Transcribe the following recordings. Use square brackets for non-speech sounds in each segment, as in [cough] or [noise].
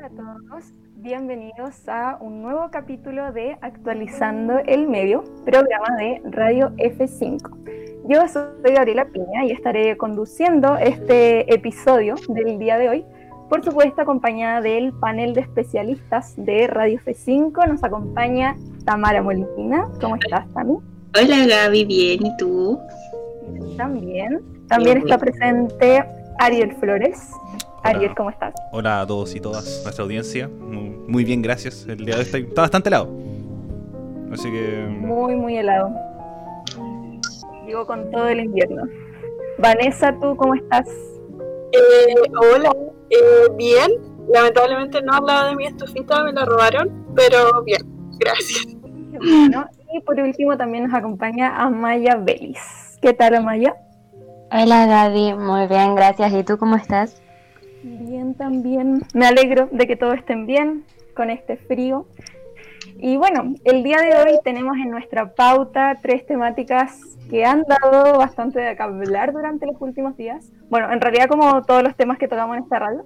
Hola a todos, bienvenidos a un nuevo capítulo de Actualizando el Medio, programa de Radio F5. Yo soy Gabriela Piña y estaré conduciendo este episodio del día de hoy, por supuesto acompañada del panel de especialistas de Radio F5. Nos acompaña Tamara Molina. ¿Cómo estás, Tami? Hola Gaby, bien, ¿y tú? También. También está presente Ariel Flores. Ariel, ¿cómo estás? Hola a todos y todas, nuestra audiencia. Muy, bien, gracias. El día de hoy está, bastante helado. Así que. Muy, muy helado. Digo con todo el invierno. Vanessa, ¿tú cómo estás? Eh, hola, eh, bien. Lamentablemente no hablaba de mi estufita, me la robaron, pero bien, gracias. y por último también nos acompaña Amaya Belis. ¿Qué tal, Amaya? Hola, Gaby. Muy bien, gracias. ¿Y tú cómo estás? Bien, también. Me alegro de que todos estén bien con este frío. Y bueno, el día de hoy tenemos en nuestra pauta tres temáticas que han dado bastante de hablar durante los últimos días. Bueno, en realidad como todos los temas que tocamos en esta radio,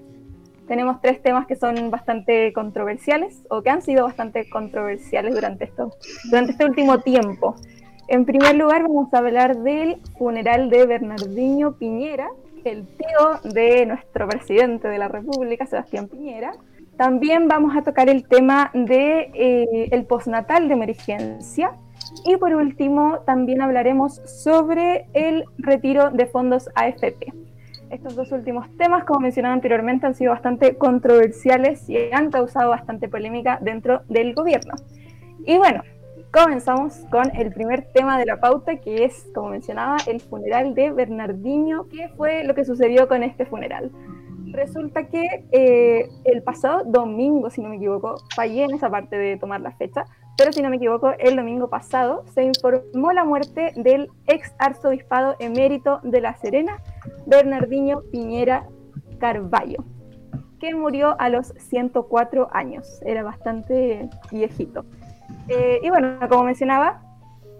tenemos tres temas que son bastante controversiales o que han sido bastante controversiales durante, esto, durante este último tiempo. En primer lugar vamos a hablar del funeral de Bernardino Piñera, el tío de nuestro presidente de la República, Sebastián Piñera. También vamos a tocar el tema de eh, postnatal de emergencia. Y por último, también hablaremos sobre el retiro de fondos AFP. Estos dos últimos temas, como mencionaba anteriormente, han sido bastante controversiales y han causado bastante polémica dentro del gobierno. Y bueno, Comenzamos con el primer tema de la pauta, que es, como mencionaba, el funeral de Bernardino. ¿Qué fue lo que sucedió con este funeral? Resulta que eh, el pasado domingo, si no me equivoco, fallé en esa parte de tomar la fecha, pero si no me equivoco, el domingo pasado se informó la muerte del ex arzobispado emérito de La Serena, Bernardino Piñera Carballo, que murió a los 104 años. Era bastante viejito. Eh, y bueno, como mencionaba,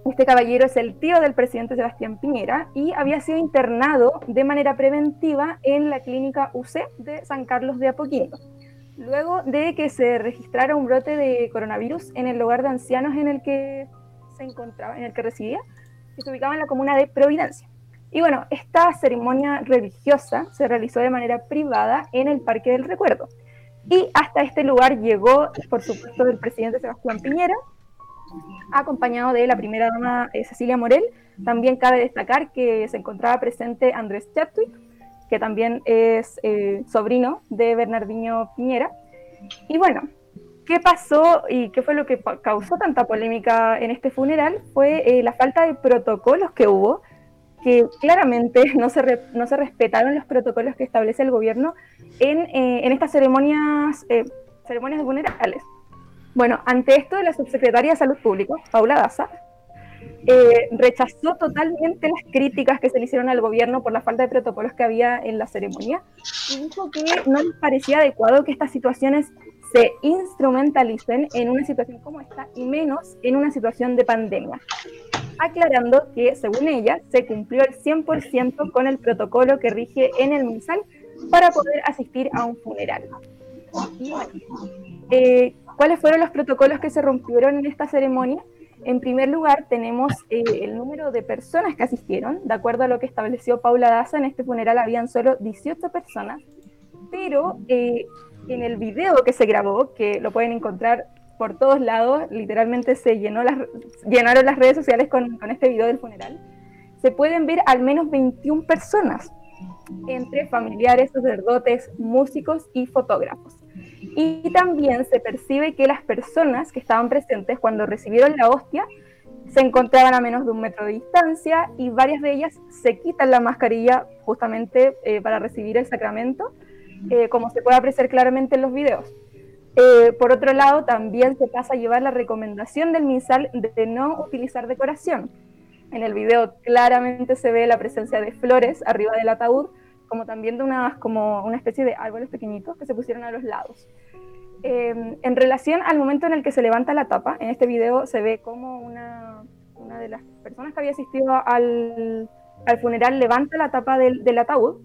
este caballero es el tío del presidente Sebastián Piñera y había sido internado de manera preventiva en la clínica UC de San Carlos de Apoquindo, luego de que se registrara un brote de coronavirus en el lugar de ancianos en el que se encontraba, en el que residía, que se ubicaba en la comuna de Providencia. Y bueno, esta ceremonia religiosa se realizó de manera privada en el Parque del Recuerdo. Y hasta este lugar llegó, por supuesto, el presidente Sebastián Piñera, acompañado de la primera dama eh, Cecilia Morel. También cabe destacar que se encontraba presente Andrés Chadwick, que también es eh, sobrino de Bernardino Piñera. Y bueno, ¿qué pasó y qué fue lo que causó tanta polémica en este funeral? Fue eh, la falta de protocolos que hubo, que claramente [laughs] no se, respetaron los protocolos que establece el gobierno en, estas ceremonias, ceremonias funerales. Bueno, ante esto, la subsecretaria de Salud Pública, Paula Daza, eh, rechazó totalmente las críticas que se le hicieron al gobierno por la falta de protocolos que había en la ceremonia y dijo que no les parecía adecuado que estas situaciones se instrumentalicen en una situación como esta y menos en una situación de pandemia, aclarando que, según ella, se cumplió el 100% con el protocolo que rige en el MinSal para poder asistir a un funeral. Eh, ¿Cuáles fueron los protocolos que se rompieron en esta ceremonia? En primer lugar, tenemos eh, el número de personas que asistieron. De acuerdo a lo que estableció Paula Daza, en este funeral habían solo 18 personas, pero eh, en el video que se grabó, que lo pueden encontrar por todos lados, literalmente se llenó las, llenaron las redes sociales con, con este video del funeral, se pueden ver al menos 21 personas, entre familiares, sacerdotes, músicos y fotógrafos. Y también se percibe que las personas que estaban presentes cuando recibieron la hostia se encontraban a menos de un metro de distancia y varias de ellas se quitan la mascarilla justamente eh, para recibir el sacramento, eh, como se puede apreciar claramente en los videos. Eh, por otro lado, también se pasa a llevar la recomendación del misal de no utilizar decoración. En el video claramente se ve la presencia de flores arriba del ataúd, como también de unas, como una especie de árboles pequeñitos que se pusieron a los lados. Em, en relación al momento en el que se levanta la tapa, en este video se ve como una, una de las personas que había asistido al, al funeral levanta la tapa del, del, ataúd,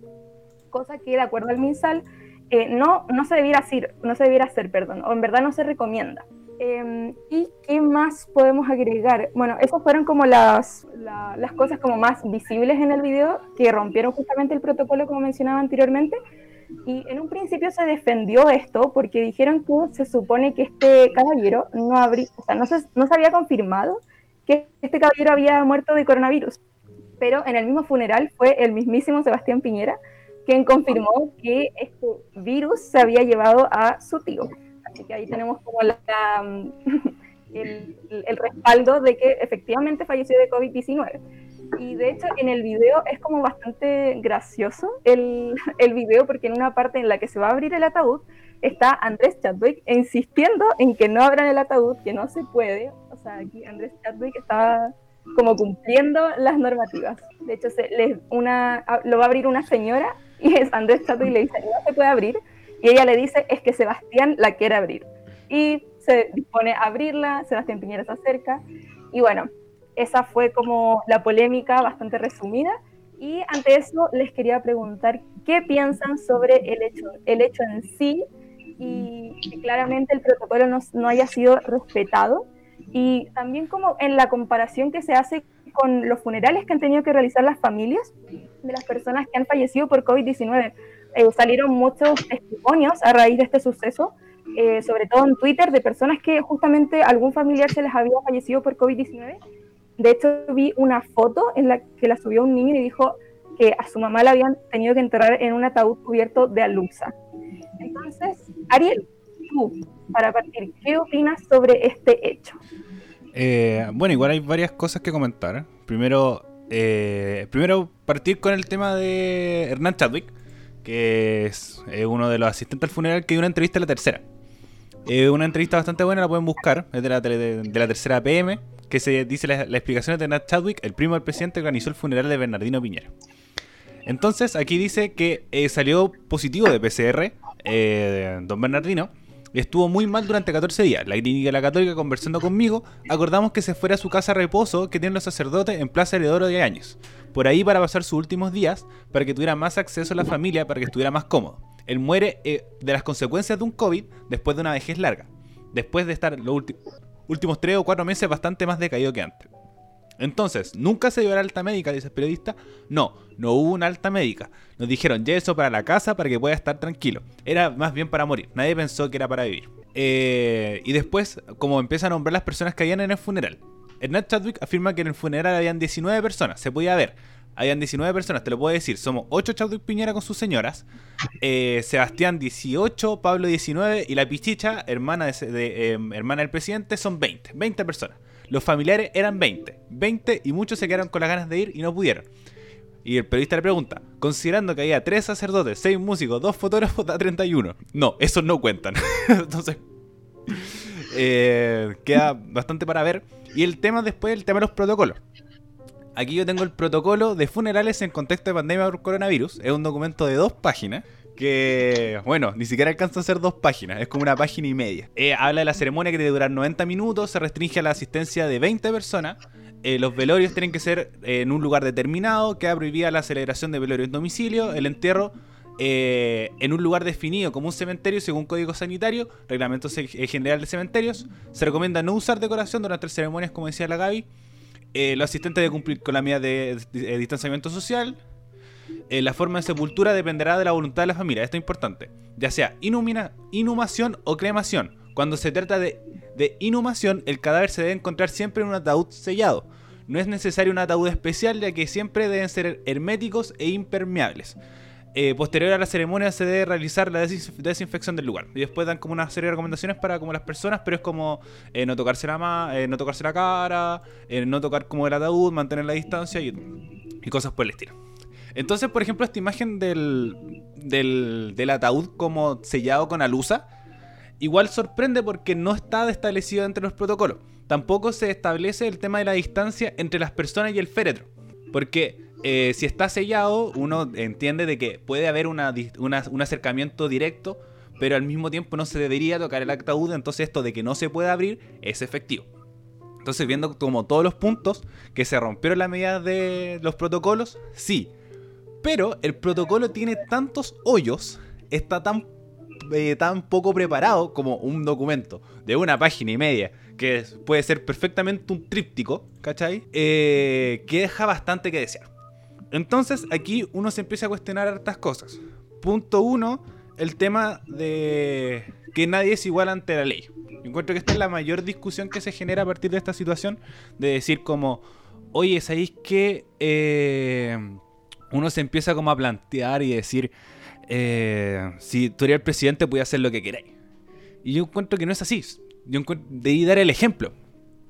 cosa que de acuerdo al MinSal eh, no, no se debiera hacer, no se debiera hacer, perdón, o en verdad no se recomienda. Em, ¿Y qué más podemos agregar? Bueno, esas fueron como las, las cosas como más visibles en el video que rompieron justamente el protocolo como mencionaba anteriormente. Y en un principio se defendió esto porque dijeron que se supone que este caballero no, habría, o sea, no, se, no se había confirmado que este caballero había muerto de coronavirus. Pero en el mismo funeral fue el mismísimo Sebastián Piñera quien confirmó que este virus se había llevado a su tío. Así que ahí tenemos como la, [laughs] el, el, respaldo de que efectivamente falleció de COVID-19. Y de hecho en el video es como bastante gracioso el, [laughs] el video porque en una parte en la que se va a abrir el ataúd está Andrés Chadwick insistiendo en que no abran el ataúd, que no se puede. O sea, aquí Andrés Chadwick está como cumpliendo las normativas. De hecho, se, les una, lo va a abrir una señora y es Andrés Chadwick le dice, no se puede abrir. Y ella le dice, es que Sebastián la quiere abrir. Y se dispone a abrirla, Sebastián Piñera se acerca. Y bueno, esa fue como la polémica bastante resumida. Y ante eso les quería preguntar qué piensan sobre el hecho, el hecho en sí y que claramente el protocolo no, no haya sido respetado. Y también como en la comparación que se hace con los funerales que han tenido que realizar las familias de las personas que han fallecido por COVID-19. Eh, salieron muchos testimonios a raíz de este suceso, eh, sobre todo en Twitter, de personas que justamente algún familiar se les había fallecido por COVID-19. De hecho, vi una foto en la que la subió un niño y dijo que a su mamá la habían tenido que enterrar en un ataúd cubierto de alusa. Entonces, Ariel, tú, para partir, ¿qué opinas sobre este hecho? Eh, bueno, igual hay varias cosas que comentar. Primero, eh, primero partir con el tema de Hernán Chadwick, es uno de los asistentes al funeral que dio una entrevista a la tercera. Eh, una entrevista bastante buena, la pueden buscar, es de la, de, la tercera PM, que se dice la explicaciones de Hernán Chadwick, el primo del presidente organizó el funeral de Bernardino Piñera. Entonces, aquí dice que eh, salió positivo de PCR, don Bernardino, Estuvo muy mal durante 14 días. La clínica la católica conversando conmigo, acordamos que se fuera a su casa a reposo que tienen los sacerdotes en Plaza Heredoro de Años. Por ahí para pasar sus últimos días, para que tuviera más acceso a la familia, para que estuviera más cómodo. Él muere eh, de las consecuencias de un COVID después de una vejez larga. Después de estar los últimos 3 o 4 meses bastante más decaído que antes. Entonces, ¿nunca se dio la alta médica? Dice el periodista. No, no hubo una alta médica. Nos dijeron, ya eso para la casa para que pueda estar tranquilo. Era más bien para morir. Nadie pensó que era para vivir. Eh, y después, como empieza a nombrar las personas que habían en el funeral. Hernán Chadwick afirma que en el funeral habían 19 personas. Se podía ver. Habían 19 personas, te lo puedo decir. Somos 8 Chadwick Piñera con sus señoras. Eh, Sebastián 18, Pablo 19 y la Pichicha, hermana, de, eh, hermana del presidente, son 20. 20 personas. Los familiares eran 20. 20 y muchos se quedaron con las ganas de ir y no pudieron. Y el periodista le pregunta, considerando que había 3 sacerdotes, 6 músicos, 2 fotógrafos, da 31. No, esos no cuentan. [laughs] Entonces, eh, queda bastante para ver. Y el tema después, el tema de los protocolos. Aquí yo tengo el protocolo de funerales en contexto de pandemia por coronavirus. Es un documento de dos páginas que, bueno, ni siquiera alcanza a ser dos páginas, es como una página y media. Eh, habla de la ceremonia que debe durar 90 minutos, se restringe a la asistencia de 20 personas. Eh, los velorios tienen que ser eh, en un lugar determinado, queda prohibida la celebración de velorio en domicilio, el entierro en un lugar definido como un cementerio según código sanitario, reglamento general de cementerios. Se recomienda no usar decoración durante las ceremonias, como decía la Gaby. los asistentes de cumplir con la medida de distanciamiento social. Eh, la forma de sepultura dependerá de la voluntad de la familia, esto es importante, ya sea inhumación o cremación. Cuando se trata de, inhumación, el cadáver se debe encontrar siempre en un ataúd sellado. No es necesario un ataúd especial, ya que siempre deben ser herméticos e impermeables. Eh, posterior a la ceremonia se debe realizar la desinfección del lugar. Y después dan como una serie de recomendaciones para como las personas, pero es como eh, no, tocarse la no tocarse la cara, no tocar como el ataúd, mantener la distancia y cosas por el estilo. Entonces, por ejemplo, esta imagen del, del, ataúd como sellado con alusa, igual sorprende porque no está establecido entre los protocolos. Tampoco se establece el tema de la distancia entre las personas y el féretro. Porque eh, si está sellado, uno entiende de que puede haber un acercamiento directo, pero al mismo tiempo no se debería tocar el ataúd, entonces esto de que no se puede abrir es efectivo. Entonces, viendo como todos los puntos que se rompieron la medida de los protocolos, sí, pero el protocolo tiene tantos hoyos, está tan eh, tan poco preparado como un documento de una página y media, que puede ser perfectamente un tríptico, ¿cachai? Eh, que deja bastante que desear. Entonces aquí uno se empieza a cuestionar hartas cosas. Punto uno, el tema de que nadie es igual ante la ley. Encuentro que esta es la mayor discusión que se genera a partir de esta situación, de decir como, oye, ¿sabéis que eh, uno se empieza como a plantear y decir, eh, si tú eres el presidente, puedes hacer lo que queráis? Y yo encuentro que no es así. Yo debí dar el ejemplo.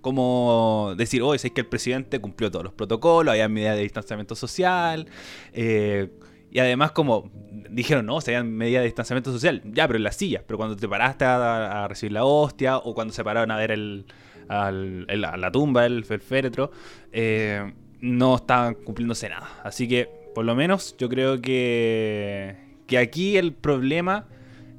Como decir, oye, sabéis que el presidente cumplió todos los protocolos, había medidas de distanciamiento social, eh, y además como dijeron, no, se habían medidas de distanciamiento social, ya, pero en las sillas, pero cuando te paraste a, recibir la hostia o cuando se pararon a ver el, la tumba, el, féretro, eh, no estaban cumpliéndose nada. Así que, por lo menos, yo creo que, que aquí el problema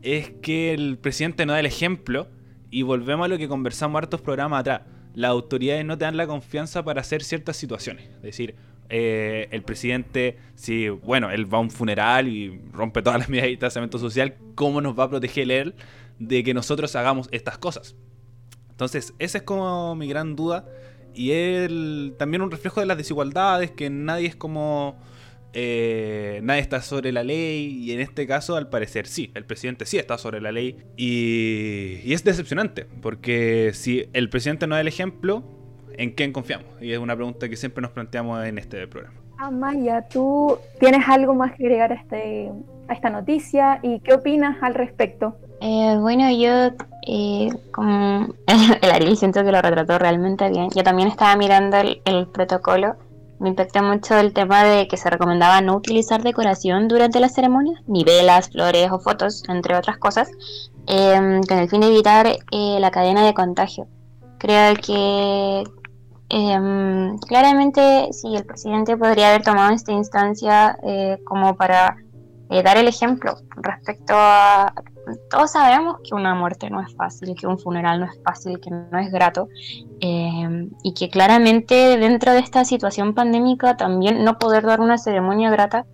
es que el presidente no da el ejemplo y volvemos a lo que conversamos hartos programas atrás. Las autoridades no te dan la confianza para hacer ciertas situaciones. Es decir, eh, el presidente, si, bueno, él va a un funeral y rompe todas las medidas de distanciamiento social, ¿cómo nos va a proteger él de que nosotros hagamos estas cosas? Entonces, esa es como mi gran duda. Y él también un reflejo de las desigualdades, que nadie es como... Eh, nadie está sobre la ley y en este caso al parecer sí, el presidente sí está sobre la ley y, y es decepcionante porque si el presidente no da el ejemplo, ¿en quién confiamos? Y es una pregunta que siempre nos planteamos en este programa. Amaya, ¿tú tienes algo más que agregar a, este, a esta noticia y qué opinas al respecto? Eh, bueno, yo, eh, como [laughs] el Ariel siento que lo retrató realmente bien. Yo también estaba mirando el, protocolo. Me impactó mucho el tema de que se recomendaba no utilizar decoración durante la ceremonia, ni velas, flores o fotos, entre otras cosas, em, con el fin de evitar eh, la cadena de contagio. Creo que Em, claramente, sí, el presidente podría haber tomado esta instancia eh, como para eh, dar el ejemplo respecto a... Todos sabemos que una muerte no es fácil, que un funeral no es fácil, que no es grato, em, y que claramente dentro de esta situación pandémica también no poder dar una ceremonia grata,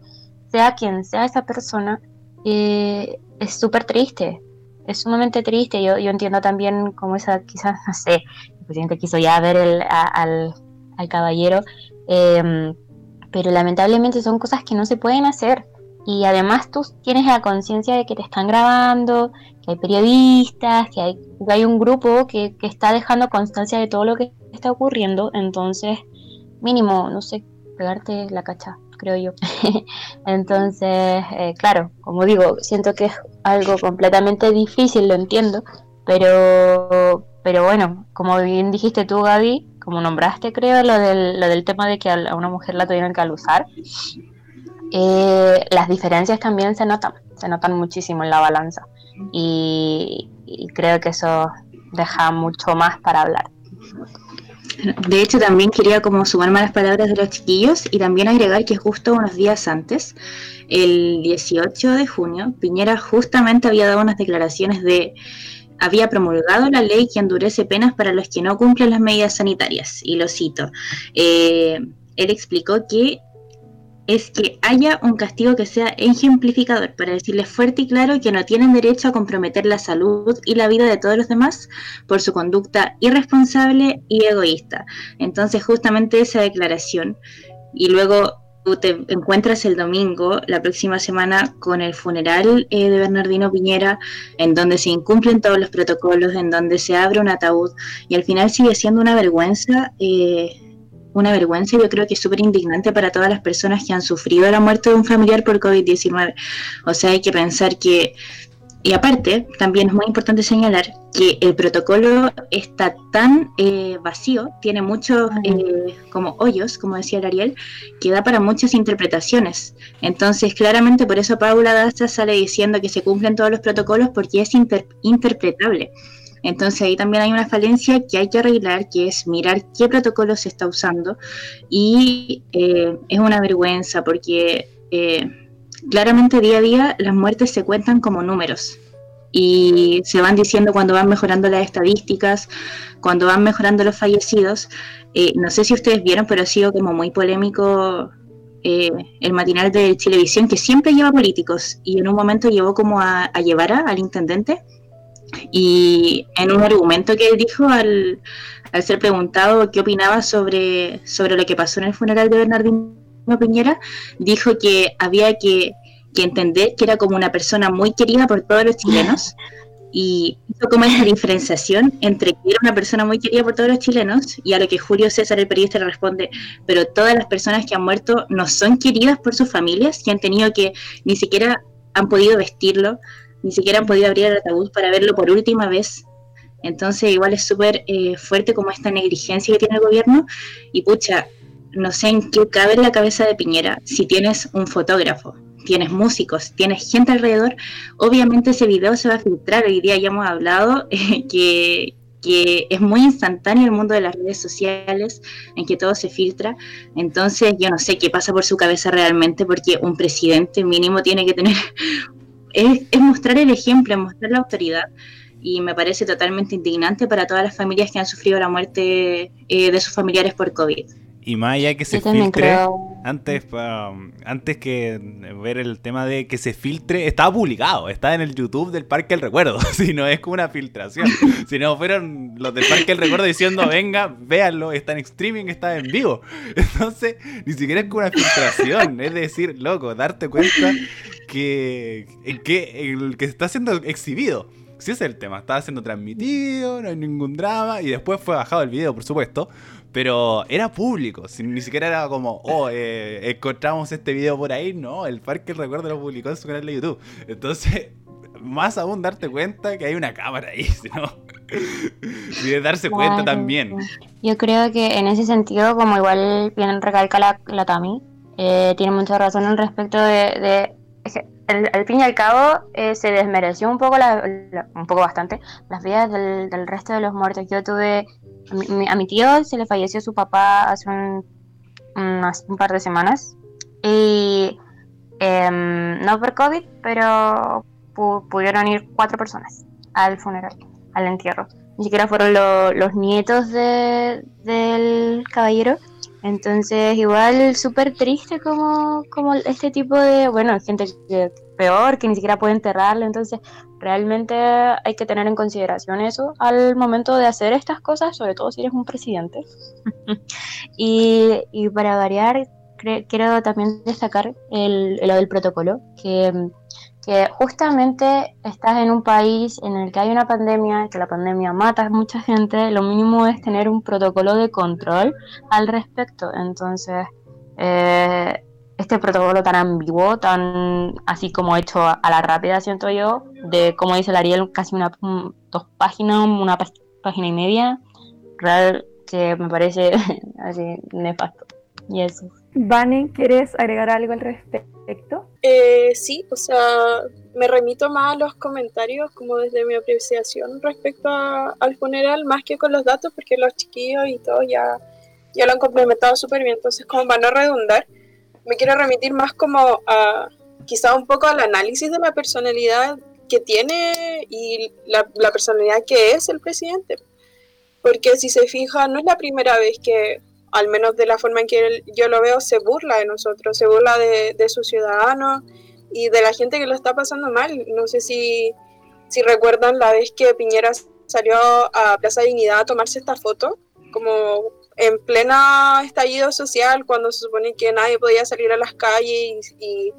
sea quien sea esa persona, eh, es súper triste, es sumamente triste. Yo, entiendo también como esa, quizás, no sé, presidente quiso ya ver el, al, caballero, em, pero lamentablemente son cosas que no se pueden hacer. Y además tú tienes la conciencia de que te están grabando, que hay periodistas, que hay, hay un grupo que, que, está dejando constancia de todo lo que está ocurriendo. Entonces, mínimo, no sé, pegarte la cacha, creo yo. [laughs] Entonces, eh, claro, como digo, siento que es algo completamente difícil, lo entiendo, pero pero bueno, como bien dijiste tú, Gaby, como nombraste, creo, lo del, lo del tema de que a una mujer la tuvieron que alusar, eh, las diferencias también se notan, se notan muchísimo en la balanza. Y, creo que eso deja mucho más para hablar. De hecho, también quería como sumarme a las palabras de los chiquillos y también agregar que justo unos días antes, el 18 de junio, Piñera justamente había dado unas declaraciones de había promulgado la ley que endurece penas para los que no cumplen las medidas sanitarias. Y lo cito. Eh, él explicó que es que haya un castigo que sea ejemplificador para decirles fuerte y claro que no tienen derecho a comprometer la salud y la vida de todos los demás por su conducta irresponsable y egoísta. Entonces justamente esa declaración y luego te encuentras el domingo, la próxima semana, con el funeral eh, de Bernardino Piñera, en donde se incumplen todos los protocolos, en donde se abre un ataúd, y al final sigue siendo una vergüenza, eh, una vergüenza, yo creo que es súper indignante para todas las personas que han sufrido la muerte de un familiar por COVID-19. O sea, hay que pensar que y aparte, también es muy importante señalar que el protocolo está tan eh, vacío, tiene muchos eh, como hoyos, como decía el Ariel, que da para muchas interpretaciones. Entonces, claramente por eso Paula Daza sale diciendo que se cumplen todos los protocolos porque es interpretable. Entonces ahí también hay una falencia que hay que arreglar, que es mirar qué protocolo se está usando. Y eh, es una vergüenza porque claramente día a día las muertes se cuentan como números y se van diciendo cuando van mejorando las estadísticas, cuando van mejorando los fallecidos. Eh, no sé si ustedes vieron, pero ha sido como muy polémico eh, el matinal de Televisión, que siempre lleva políticos, y en un momento llevó como a, a al intendente, y en un argumento que él dijo al, al ser preguntado qué opinaba sobre, sobre lo que pasó en el funeral de Bernardino Piñera, dijo que había que, que entender que era como una persona muy querida por todos los chilenos y hizo como esa diferenciación entre que era una persona muy querida por todos los chilenos y a lo que Julio César, el periodista, le responde, pero todas las personas que han muerto no son queridas por sus familias y han tenido que, ni siquiera han podido vestirlo, ni siquiera han podido abrir el ataúd para verlo por última vez. Entonces igual es súper eh, fuerte como esta negligencia que tiene el gobierno y pucha, no sé en qué cabe la cabeza de Piñera si tienes un fotógrafo, tienes músicos, tienes gente alrededor, obviamente ese video se va a filtrar. Hoy día ya hemos hablado [laughs] eh, que, que es muy instantáneo el mundo de las redes sociales, en que todo se filtra. Entonces yo no sé qué pasa por su cabeza realmente, porque un presidente mínimo tiene que tener, es, es mostrar el ejemplo, es mostrar la autoridad. Y me parece totalmente indignante para todas las familias que han sufrido la muerte eh, de sus familiares por COVID. Y más allá que se filtre, creo. antes, pa- antes que ver el tema de que se filtre, estaba publicado, está en el YouTube del Parque del Recuerdo, [laughs] si no es como una filtración. [laughs] si no fueron los del Parque del Recuerdo diciendo, venga, véanlo, está en streaming, está en vivo. [laughs] Entonces, ni siquiera es como una filtración, es decir, loco, darte cuenta que, que el que está siendo exhibido. Si ese es el tema, estaba siendo transmitido, no hay ningún drama, y después fue bajado el video, por supuesto, pero era público, ni siquiera era como, oh, eh, encontramos este video por ahí, no, el Parque del Recuerdo lo publicó en su canal de YouTube. Entonces, más aún darte cuenta que hay una cámara ahí, [laughs] no, y de darse cuenta también. Yo creo que en ese sentido, como igual bien recalca la, la Tami, eh, tiene mucha razón al respecto de... al, fin y al cabo eh, se desmereció un poco, la- un poco bastante, las vidas del, resto de los muertos. Yo tuve... A mi, a mi tío se le falleció su papá hace un, par de semanas. Y em, no por COVID, pero pu- pudieron ir cuatro personas al funeral, al entierro ni siquiera fueron lo- los nietos de- del caballero. Entonces, igual súper triste como, como este tipo de, bueno, gente que peor, que ni siquiera puede enterrarlo. Entonces, realmente hay que tener en consideración eso al momento de hacer estas cosas, sobre todo si eres un presidente. [laughs] y, y para variar, cre- quiero también destacar el, lo del protocolo, que que justamente estás en un país en el que hay una pandemia, que la pandemia mata a mucha gente, lo mínimo es tener un protocolo de control al respecto. Entonces, eh, este protocolo tan ambiguo, tan así como hecho a, la rápida, siento yo, de como dice el Ariel, casi una, un- dos páginas, una pá- página y media, real que me parece [laughs] así nefasto. Y eso. Vane, ¿quieres agregar algo al respecto? Eh, sí, o sea, me remito más a los comentarios como desde mi apreciación respecto a- al funeral, más que con los datos, porque los chiquillos y todo ya, ya lo han complementado súper bien. Entonces, como para no redundar, me quiero remitir más como a quizá un poco al análisis de la personalidad que tiene y la, la personalidad que es el presidente. Porque si se fija, no es la primera vez que, al menos de la forma en que yo lo veo, se burla de nosotros, se burla de, sus ciudadanos y de la gente que lo está pasando mal. No sé si, si recuerdan la vez que Piñera salió a Plaza Dignidad a tomarse esta foto, como en plena estallido social, cuando se supone que nadie podía salir a las calles y,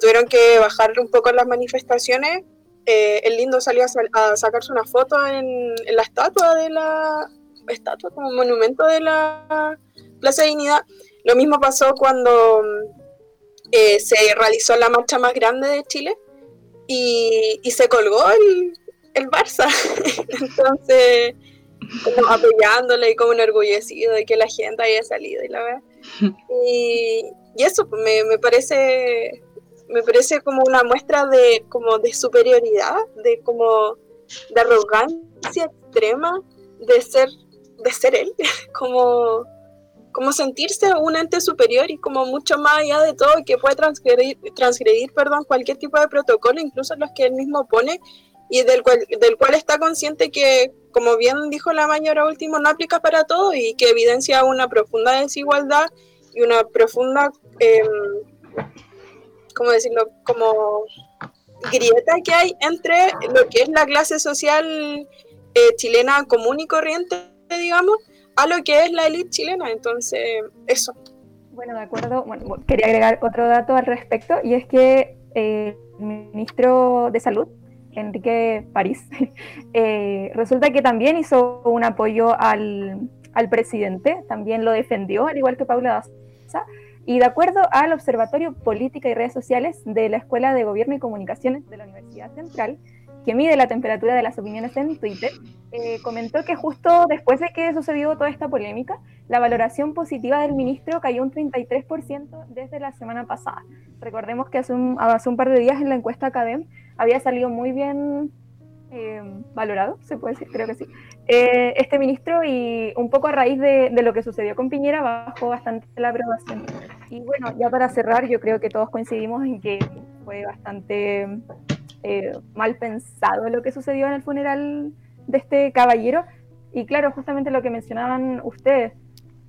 tuvieron que bajar un poco las manifestaciones. eh, el lindo salió a, sacarse una foto en la estatua de la estatua como monumento de la Plaza de Dignidad. Lo mismo pasó cuando mm, eh, se realizó la marcha más grande de Chile y, y se colgó el, el Barça. [laughs] Entonces, como apoyándole y como enorgullecido de que la gente haya salido y la verdad. [laughs] Y, y eso pues, me, me parece me parece como una muestra de como de superioridad, de como de arrogancia extrema de ser de ser él, [laughs] como como sentirse un ente superior y como mucho más allá de todo que puede transgredir, transgredir perdón, cualquier tipo de protocolo, incluso los que él mismo pone y del cual, del cual está consciente que, como bien dijo la mañana último, no aplica para todo y que evidencia una profunda desigualdad y una profunda em, ¿cómo decirlo? Como grieta que hay entre lo que es la clase social eh, chilena común y corriente, digamos, a lo que es la élite chilena. Entonces, eso. Bueno, de acuerdo. Bueno, quería agregar otro dato al respecto y es que eh, el ministro de Salud, Enrique París, [laughs] eh, resulta que también hizo un apoyo al, al, presidente, también lo defendió, al igual que Paula Daza, y de acuerdo al Observatorio Política y Redes Sociales de la Escuela de Gobierno y Comunicaciones de la Universidad Central, que mide la temperatura de las opiniones en Twitter, eh, comentó que justo después de que sucedió toda esta polémica, la valoración positiva del ministro cayó un 33% desde la semana pasada. Recordemos que hace un, hace un par de días en la encuesta Academ había salido muy bien eh, valorado, se puede decir, creo que sí, eh, este ministro y un poco a raíz de, de, lo que sucedió con Piñera bajó bastante la aprobación. Y bueno, ya para cerrar, yo creo que todos coincidimos en que fue bastante eh, mal pensado lo que sucedió en el funeral de este caballero. Y claro, justamente lo que mencionaban ustedes,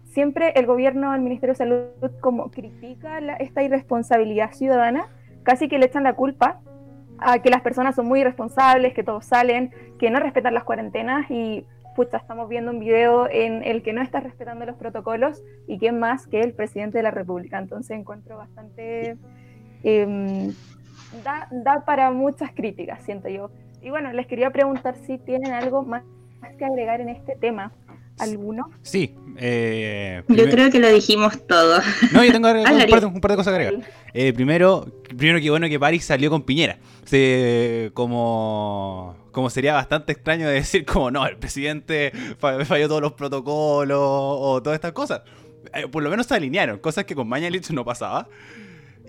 siempre el gobierno, el Ministerio de Salud, como critica esta irresponsabilidad ciudadana, casi que le echan la culpa a que las personas son muy irresponsables, que todos salen, que no respetan las cuarentenas y pucha, estamos viendo un video en el que no está respetando los protocolos y quién más que el presidente de la República. Entonces encuentro bastante eh, da, para muchas críticas, siento yo. Y bueno, les quería preguntar si tienen algo más que agregar en este tema. ¿Alguno? Sí. Eh, yo creo que lo dijimos todo. No, yo tengo [laughs] un, par de, cosas que agregar. Eh, primero, primero que bueno que París salió con Piñera. como, como sería bastante extraño decir como no, el presidente falló todos los protocolos o todas estas cosas. Eh, por lo menos se alinearon, cosas que con Mañalich no pasaba.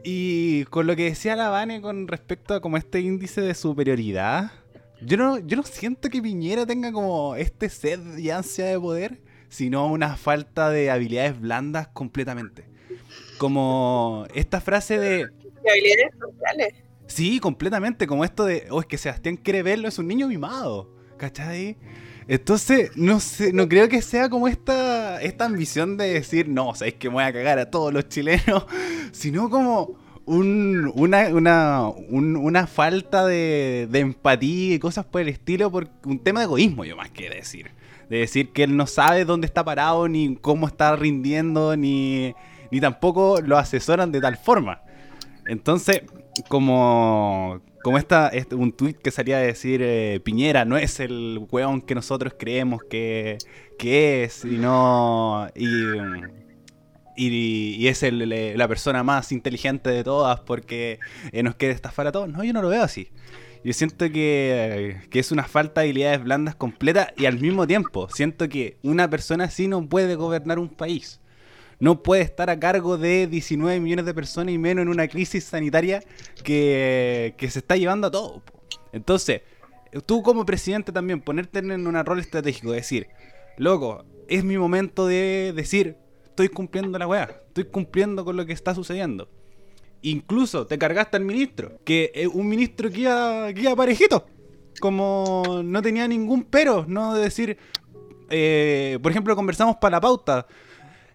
Y con lo que decía la Vane con respecto a como este índice de superioridad, yo no, yo no siento que Piñera tenga como este sed y ansia de poder, sino una falta de habilidades blandas completamente. Como esta frase de... habilidades sociales. Sí, completamente, como esto de, oh, es que Sebastián quiere verlo, es un niño mimado, ¿cachai? Entonces, no sé, no creo que sea como esta, esta ambición de decir, no, sabéis que me voy a cagar a todos los chilenos, [laughs] sino como un, una, falta de, empatía y cosas por el estilo, por un tema de egoísmo, yo más que decir. De decir que él no sabe dónde está parado, ni cómo está rindiendo, ni, ni tampoco lo asesoran de tal forma. Entonces, como como esta, este, un tuit que salía a decir eh, Piñera no es el weón que nosotros creemos que, es, y no. Es la persona más inteligente de todas porque eh, nos quiere estafar a todos. No, yo no lo veo así. Yo siento que, que, es una falta de habilidades blandas completa y al mismo tiempo siento que una persona así no puede gobernar un país no puede estar a cargo de 19 millones de personas y menos en una crisis sanitaria que, se está llevando a todo. Entonces, tú como presidente también, ponerte en un rol estratégico, decir, loco, es mi momento de decir, estoy cumpliendo la weá, estoy cumpliendo con lo que está sucediendo. Incluso te cargaste al ministro, que un ministro que iba parejito, como no tenía ningún pero, no de decir, eh, por ejemplo, conversamos para la pauta,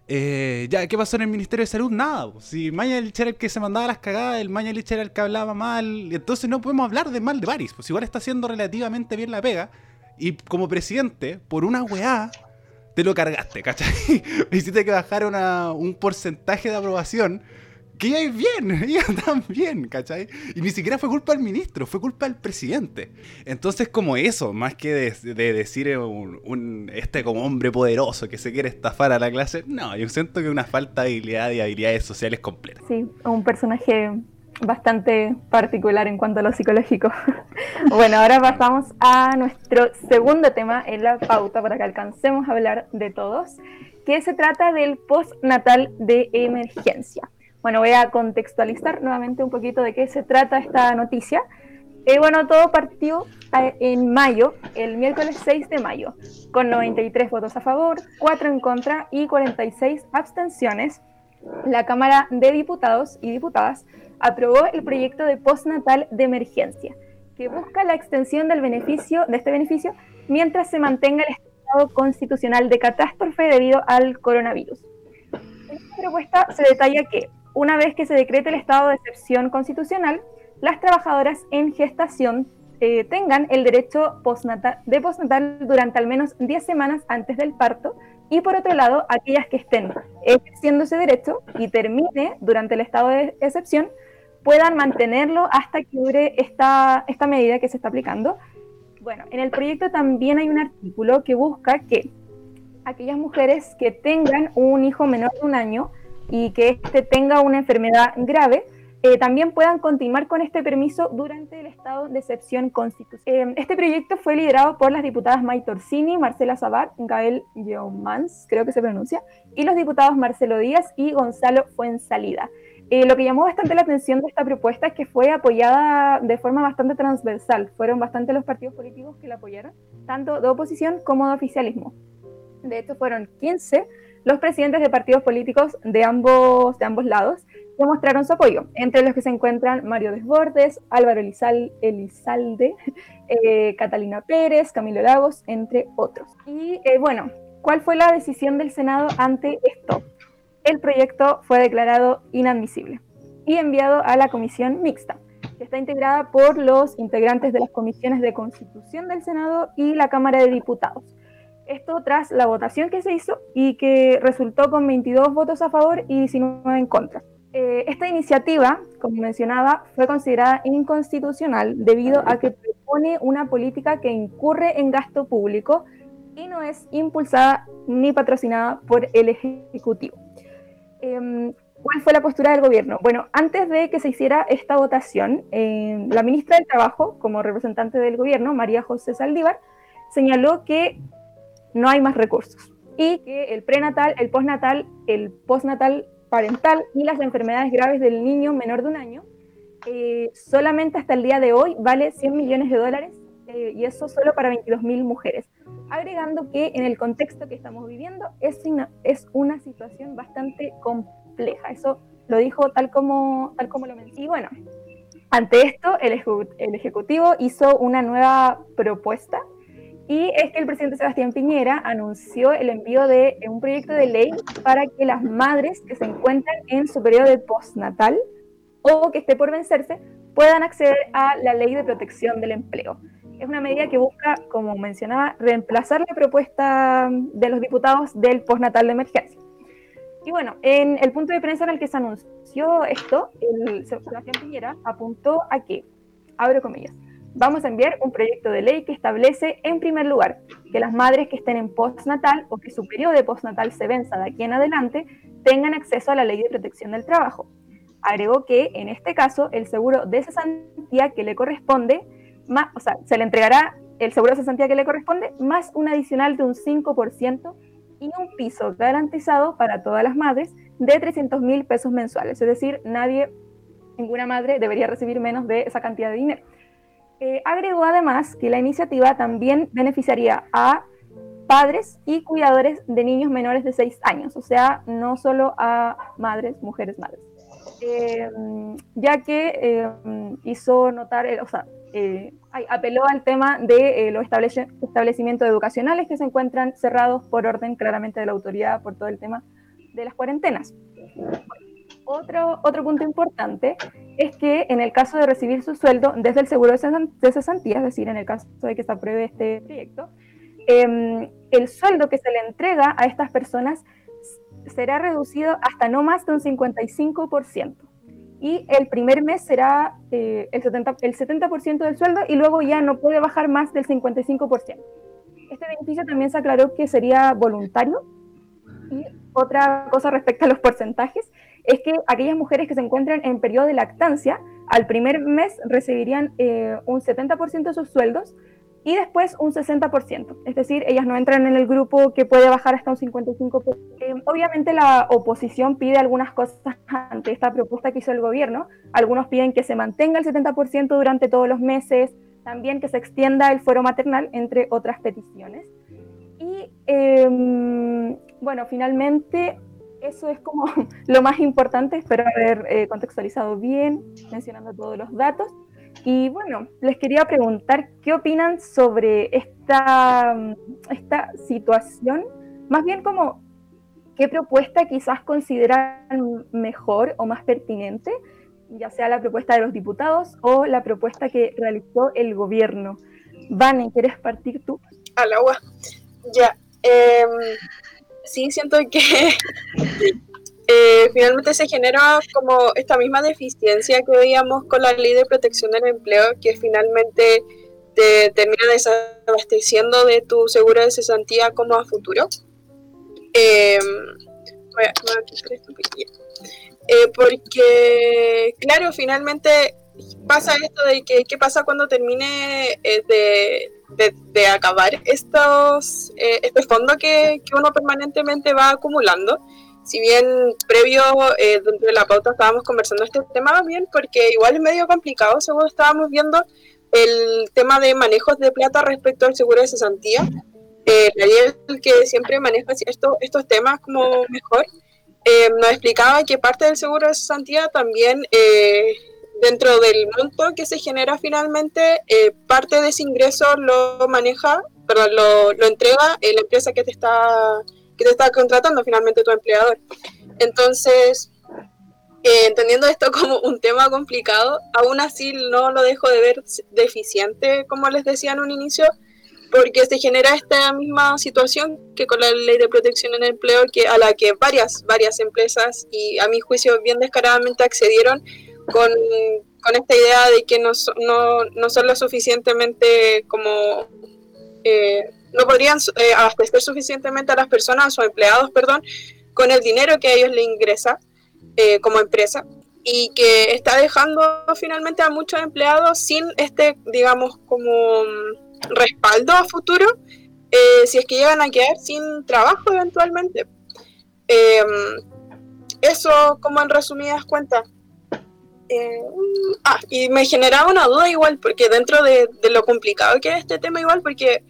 eh, ya, ¿qué pasó en el Ministerio de Salud? Nada. Si Mañalich era el que se mandaba las cagadas, el Mañalich era el que hablaba mal, entonces no podemos hablar de mal de Baris. Pues igual está haciendo relativamente bien la pega. Y como presidente, por una weá, te lo cargaste, ¿cachai? [laughs] Hiciste que bajar un porcentaje de aprobación que iba bien, [laughs] iba tan bien, ¿cachai? Y ni siquiera fue culpa del ministro, fue culpa del presidente. Entonces, como eso, más que de, decir un, este como hombre poderoso que se quiere estafar a la clase, no, yo siento que una falta de habilidad y habilidades sociales completas. Sí, un personaje bastante particular en cuanto a lo psicológico. [laughs] bueno, ahora pasamos a nuestro segundo tema en la pauta para que alcancemos a hablar de todos, que se trata del postnatal de emergencia. Bueno, voy a contextualizar nuevamente un poquito de qué se trata esta noticia. Eh, bueno, todo partió eh, en mayo, el miércoles 6 de mayo, con 93 votos a favor, 4 en contra y 46 abstenciones. La Cámara de Diputados y Diputadas aprobó el proyecto de postnatal de emergencia, que busca la extensión del beneficio, de este beneficio mientras se mantenga el estado constitucional de catástrofe debido al coronavirus. En esta propuesta se detalla que una vez que se decrete el estado de excepción constitucional, las trabajadoras en gestación eh, tengan el derecho de postnatal durante al menos 10 semanas antes del parto y por otro lado, aquellas que estén ejerciendo ese derecho y termine durante el estado de excepción, puedan mantenerlo hasta que dure esta, esta medida que se está aplicando. Bueno, en el proyecto también hay un artículo que busca que aquellas mujeres que tengan un hijo menor de un año y que éste tenga una enfermedad grave, eh, también puedan continuar con este permiso durante el estado de excepción constitucional. Eh, este proyecto fue liderado por las diputadas May Torsini, Marcela Sabat, Gael Yeomans, creo que se pronuncia, y los diputados Marcelo Díaz y Gonzalo Fuensalida. Lo que llamó bastante la atención de esta propuesta es que fue apoyada de forma bastante transversal. Fueron bastante los partidos políticos que la apoyaron, tanto de oposición como de oficialismo. De hecho, fueron 15 los presidentes de partidos políticos de ambos, de ambos lados que mostraron su apoyo, entre los que se encuentran Mario Desbordes, Álvaro Elizalde, [laughs] eh, Catalina Pérez, Camilo Lagos, entre otros. Y eh, bueno, ¿cuál fue la decisión del Senado ante esto? El proyecto fue declarado inadmisible y enviado a la comisión mixta, que está integrada por los integrantes de las comisiones de Constitución del Senado y la Cámara de Diputados esto tras la votación que se hizo y que resultó con 22 votos a favor y 19 en contra. Eh, esta iniciativa, como mencionaba, fue considerada inconstitucional debido a que propone una política que incurre en gasto público y no es impulsada ni patrocinada por el Ejecutivo. Em, ¿Cuál fue la postura del gobierno? Bueno, antes de que se hiciera esta votación, em, la ministra del Trabajo, como representante del gobierno, María José Saldívar, señaló que no hay más recursos. Y que el prenatal, el postnatal, el postnatal parental y las enfermedades graves del niño menor de un año, eh, solamente hasta el día de hoy vale 100 millones de dólares eh, y eso solo para 22.000 mujeres. Agregando que en el contexto que estamos viviendo es una, es una situación bastante compleja. Eso lo dijo tal como, tal como lo mencioné. Y bueno, ante esto, el, el Ejecutivo hizo una nueva propuesta y es que el presidente Sebastián Piñera anunció el envío de un proyecto de ley para que las madres que se encuentran en su periodo de postnatal o que esté por vencerse puedan acceder a la ley de protección del empleo. Es una medida que busca, como mencionaba, reemplazar la propuesta de los diputados del postnatal de emergencia. Y bueno, en el punto de prensa en el que se anunció esto, el Sebastián Piñera apuntó a que, abro comillas, vamos a enviar un proyecto de ley que establece, en primer lugar, que las madres que estén en postnatal o que su periodo de postnatal se venza de aquí en adelante tengan acceso a la ley de protección del trabajo. Agregó que, en este caso, el seguro de cesantía que le corresponde, se le entregará el seguro de cesantía que le corresponde, más un adicional de un 5% y un piso garantizado para todas las madres de 300 mil pesos mensuales. Es decir, nadie, ninguna madre debería recibir menos de esa cantidad de dinero. Eh, agregó además que la iniciativa también beneficiaría a padres y cuidadores de niños menores de 6 años, o sea, no solo a madres, mujeres madres. Eh, ya que eh, hizo notar, o sea, apeló al tema de los establecimientos educacionales que se encuentran cerrados por orden claramente de la autoridad por todo el tema de las cuarentenas. Otro, otro punto importante es que en el caso de recibir su sueldo desde el seguro de cesantía, es decir, en el caso de que se apruebe este proyecto, em, el sueldo que se le entrega a estas personas será reducido hasta no más de un 55%. Y el primer mes será eh, el 70%, el 70 del sueldo y luego ya no puede bajar más del 55%. Este beneficio también se aclaró que sería voluntario. Y otra cosa respecto a los porcentajes es que aquellas mujeres que se encuentran en periodo de lactancia, al primer mes recibirían eh, un 70% de sus sueldos y después un 60%. Es decir, ellas no entran en el grupo que puede bajar hasta un 55%. Eh, obviamente la oposición pide algunas cosas ante esta propuesta que hizo el gobierno. Algunos piden que se mantenga el 70% durante todos los meses, también que se extienda el fuero maternal, entre otras peticiones. Y em, bueno, finalmente eso es como [laughs] lo más importante, espero haber eh, contextualizado bien, mencionando todos los datos. Y bueno, les quería preguntar qué opinan sobre esta, esta situación, más bien como qué propuesta quizás consideran mejor o más pertinente, ya sea la propuesta de los diputados o la propuesta que realizó el gobierno. Vane, ¿quieres partir tú? Al agua. Ya. Em, sí, siento que eh, finalmente se genera como esta misma deficiencia que veíamos con la ley de protección del empleo, que finalmente te termina desabasteciendo de tu seguro de cesantía como a futuro. Eh, eh, porque, claro, finalmente pasa esto de que qué pasa cuando termine eh, de, de, acabar estos eh, este fondo que, que, uno permanentemente va acumulando. Si bien previo dentro de la pauta estábamos conversando este tema bien, porque igual es medio complicado, según estábamos viendo el tema de manejos de plata respecto al seguro de cesantía. Eh, el que siempre maneja esto, estos temas como mejor, eh, nos explicaba que parte del seguro de cesantía también, eh, dentro del monto que se genera finalmente, eh, parte de ese ingreso lo maneja, perdón, lo, lo entrega la empresa que te está que te está contratando finalmente tu empleador. Entonces, entendiendo esto como un tema complicado, aún así no lo dejo de ver deficiente, como les decía en un inicio, porque se genera esta misma situación que con la ley de protección en el empleo, que a la que varias, varias empresas y a mi juicio bien descaradamente accedieron con, con esta idea de que no, no, no son lo suficientemente como... Eh, no podrían eh, abastecer suficientemente a las personas o empleados, perdón, con el dinero que a ellos le ingresa eh, como empresa y que está dejando finalmente a muchos empleados sin este, digamos, como respaldo a futuro eh, si es que llegan a quedar sin trabajo eventualmente. Em, eso como en resumidas cuentas. Eh, ah, y me generaba una duda igual, porque dentro de, lo complicado que es este tema igual, porque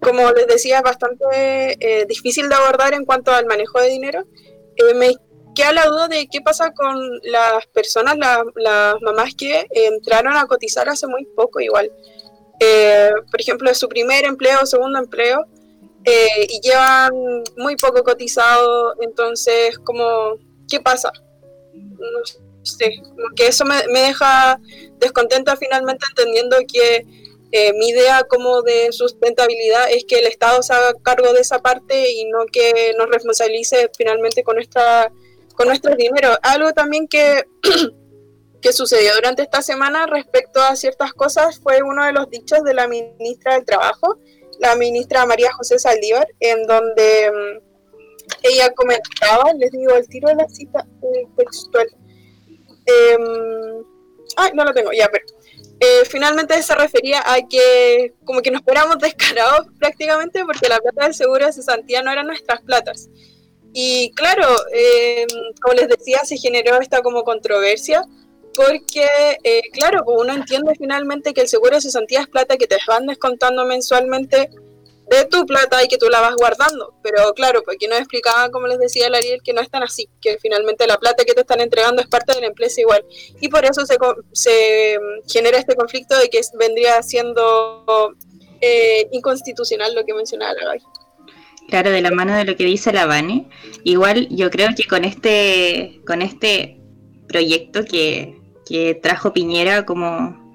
como les decía, es bastante eh, difícil de abordar en cuanto al manejo de dinero, me queda la duda de qué pasa con las personas, las mamás que entraron a cotizar hace muy poco igual. Eh, por ejemplo, su primer empleo segundo empleo, eh, y llevan muy poco cotizado, entonces, como, ¿qué pasa? No sé, como que eso me, deja descontenta finalmente entendiendo que eh, mi idea como de sustentabilidad es que el Estado se haga cargo de esa parte y no que nos responsabilice finalmente con, nuestra, con nuestro dinero. Algo también que [clears throat] que sucedió durante esta semana respecto a ciertas cosas fue uno de los dichos de la ministra del Trabajo, la ministra María José Saldívar, en donde mm, ella comentaba, les digo el tiro de la cita textual. Em, ay, no lo tengo, ya, pero eh, finalmente se refería a que como que nos esperamos descarados [laughs] prácticamente porque la plata del seguro de cesantía no eran nuestras platas. Y claro, em, como les decía, se generó esta como controversia porque, eh, claro, pues uno entiende finalmente que el seguro de cesantía es plata que te van descontando mensualmente de tu plata y que tú la vas guardando. Pero claro, pues aquí nos explicaba, como les decía el Ariel, que no es tan así, que finalmente la plata que te están entregando es parte de la empresa igual. Y por eso se, se genera este conflicto de que vendría siendo eh, inconstitucional lo que mencionaba la Claro, de la mano de lo que dice la Vane. Igual yo creo que con este, con este proyecto que que trajo Piñera como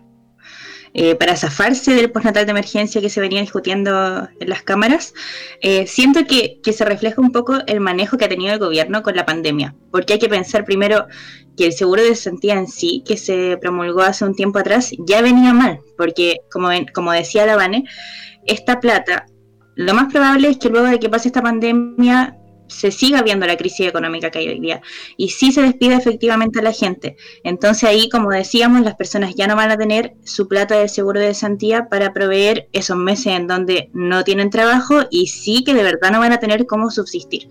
eh, para zafarse del postnatal de emergencia que se venía discutiendo en las cámaras, eh, siento que, se refleja un poco el manejo que ha tenido el gobierno con la pandemia, porque hay que pensar primero que el seguro de sentía en sí, que se promulgó hace un tiempo atrás, ya venía mal, porque como, como decía Lavane, esta plata, lo más probable es que luego de que pase esta pandemia se siga viendo la crisis económica que hay hoy día y si se despide efectivamente a la gente. Entonces ahí, como decíamos, las personas ya no van a tener su plata de seguro de santía para proveer esos meses en donde no tienen trabajo y sí que de verdad no van a tener cómo subsistir.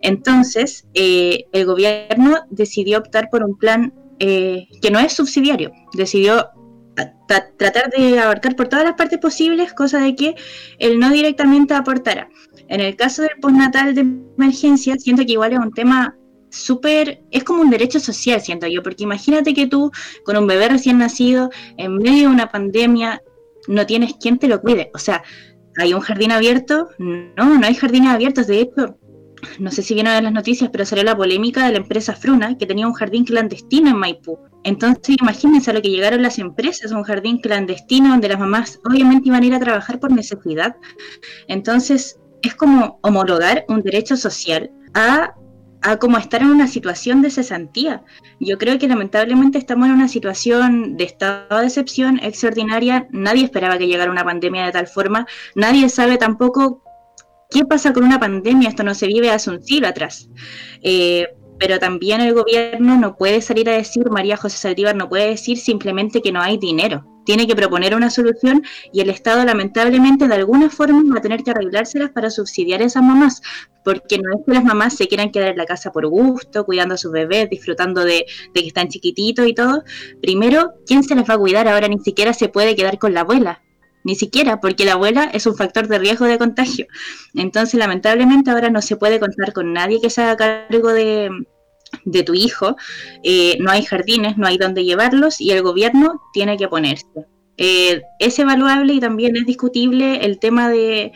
Entonces, eh, el gobierno decidió optar por un plan eh, que no es subsidiario, decidió tratar de abarcar por todas las partes posibles, cosa de que él no directamente aportara. En el caso del postnatal de emergencia, siento que igual es un tema súper, es como un derecho social, siento yo, porque imagínate que tú con un bebé recién nacido, en medio de una pandemia, no tienes quien te lo cuide. O sea, ¿hay un jardín abierto? No, no hay jardines abiertos. De hecho, no sé si vieron en las noticias, pero salió la polémica de la empresa Fruna, que tenía un jardín clandestino en Maipú. Entonces, imagínense a lo que llegaron las empresas, un jardín clandestino donde las mamás obviamente iban a ir a trabajar por necesidad. Entonces, es como homologar un derecho social a a como estar en una situación de cesantía. Yo creo que lamentablemente estamos en una situación de estado de excepción extraordinaria. Nadie esperaba que llegara una pandemia de tal forma. Nadie sabe tampoco qué pasa con una pandemia. Esto no se vive hace un siglo atrás. Eh, pero también el gobierno no puede salir a decir, María José Saldívar no puede decir simplemente que no hay dinero. Tiene que proponer una solución y el Estado lamentablemente de alguna forma va a tener que arreglárselas para subsidiar a esas mamás, porque no es que las mamás se quieran quedar en la casa por gusto, cuidando a sus bebés, disfrutando de, de que están chiquititos y todo. Primero, ¿quién se les va a cuidar? Ahora ni siquiera se puede quedar con la abuela ni siquiera, porque la abuela es un factor de riesgo de contagio. Entonces, lamentablemente ahora no se puede contar con nadie que se haga cargo de, tu hijo, eh, no hay jardines, no hay dónde llevarlos y el gobierno tiene que ponerse. Eh, es evaluable y también es discutible el tema de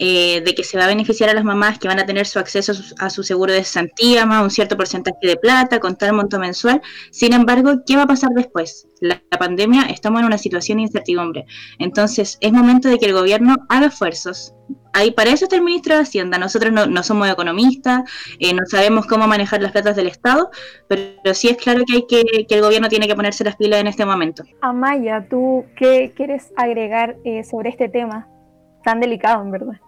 eh, de que se va a beneficiar a las mamás que van a tener su acceso a su, seguro de cesantía, más un cierto porcentaje de plata, con tal monto mensual. Sin embargo, ¿qué va a pasar después? La, pandemia, estamos en una situación de incertidumbre. Entonces, es momento de que el gobierno haga esfuerzos. Ahí, para eso está el ministro de Hacienda. Nosotros no, somos economistas, eh, no sabemos cómo manejar las platas del Estado, pero, sí es claro que, hay que, que, el gobierno tiene que ponerse las pilas en este momento. Amaya, ¿tú qué quieres agregar eh, sobre este tema tan delicado, en verdad?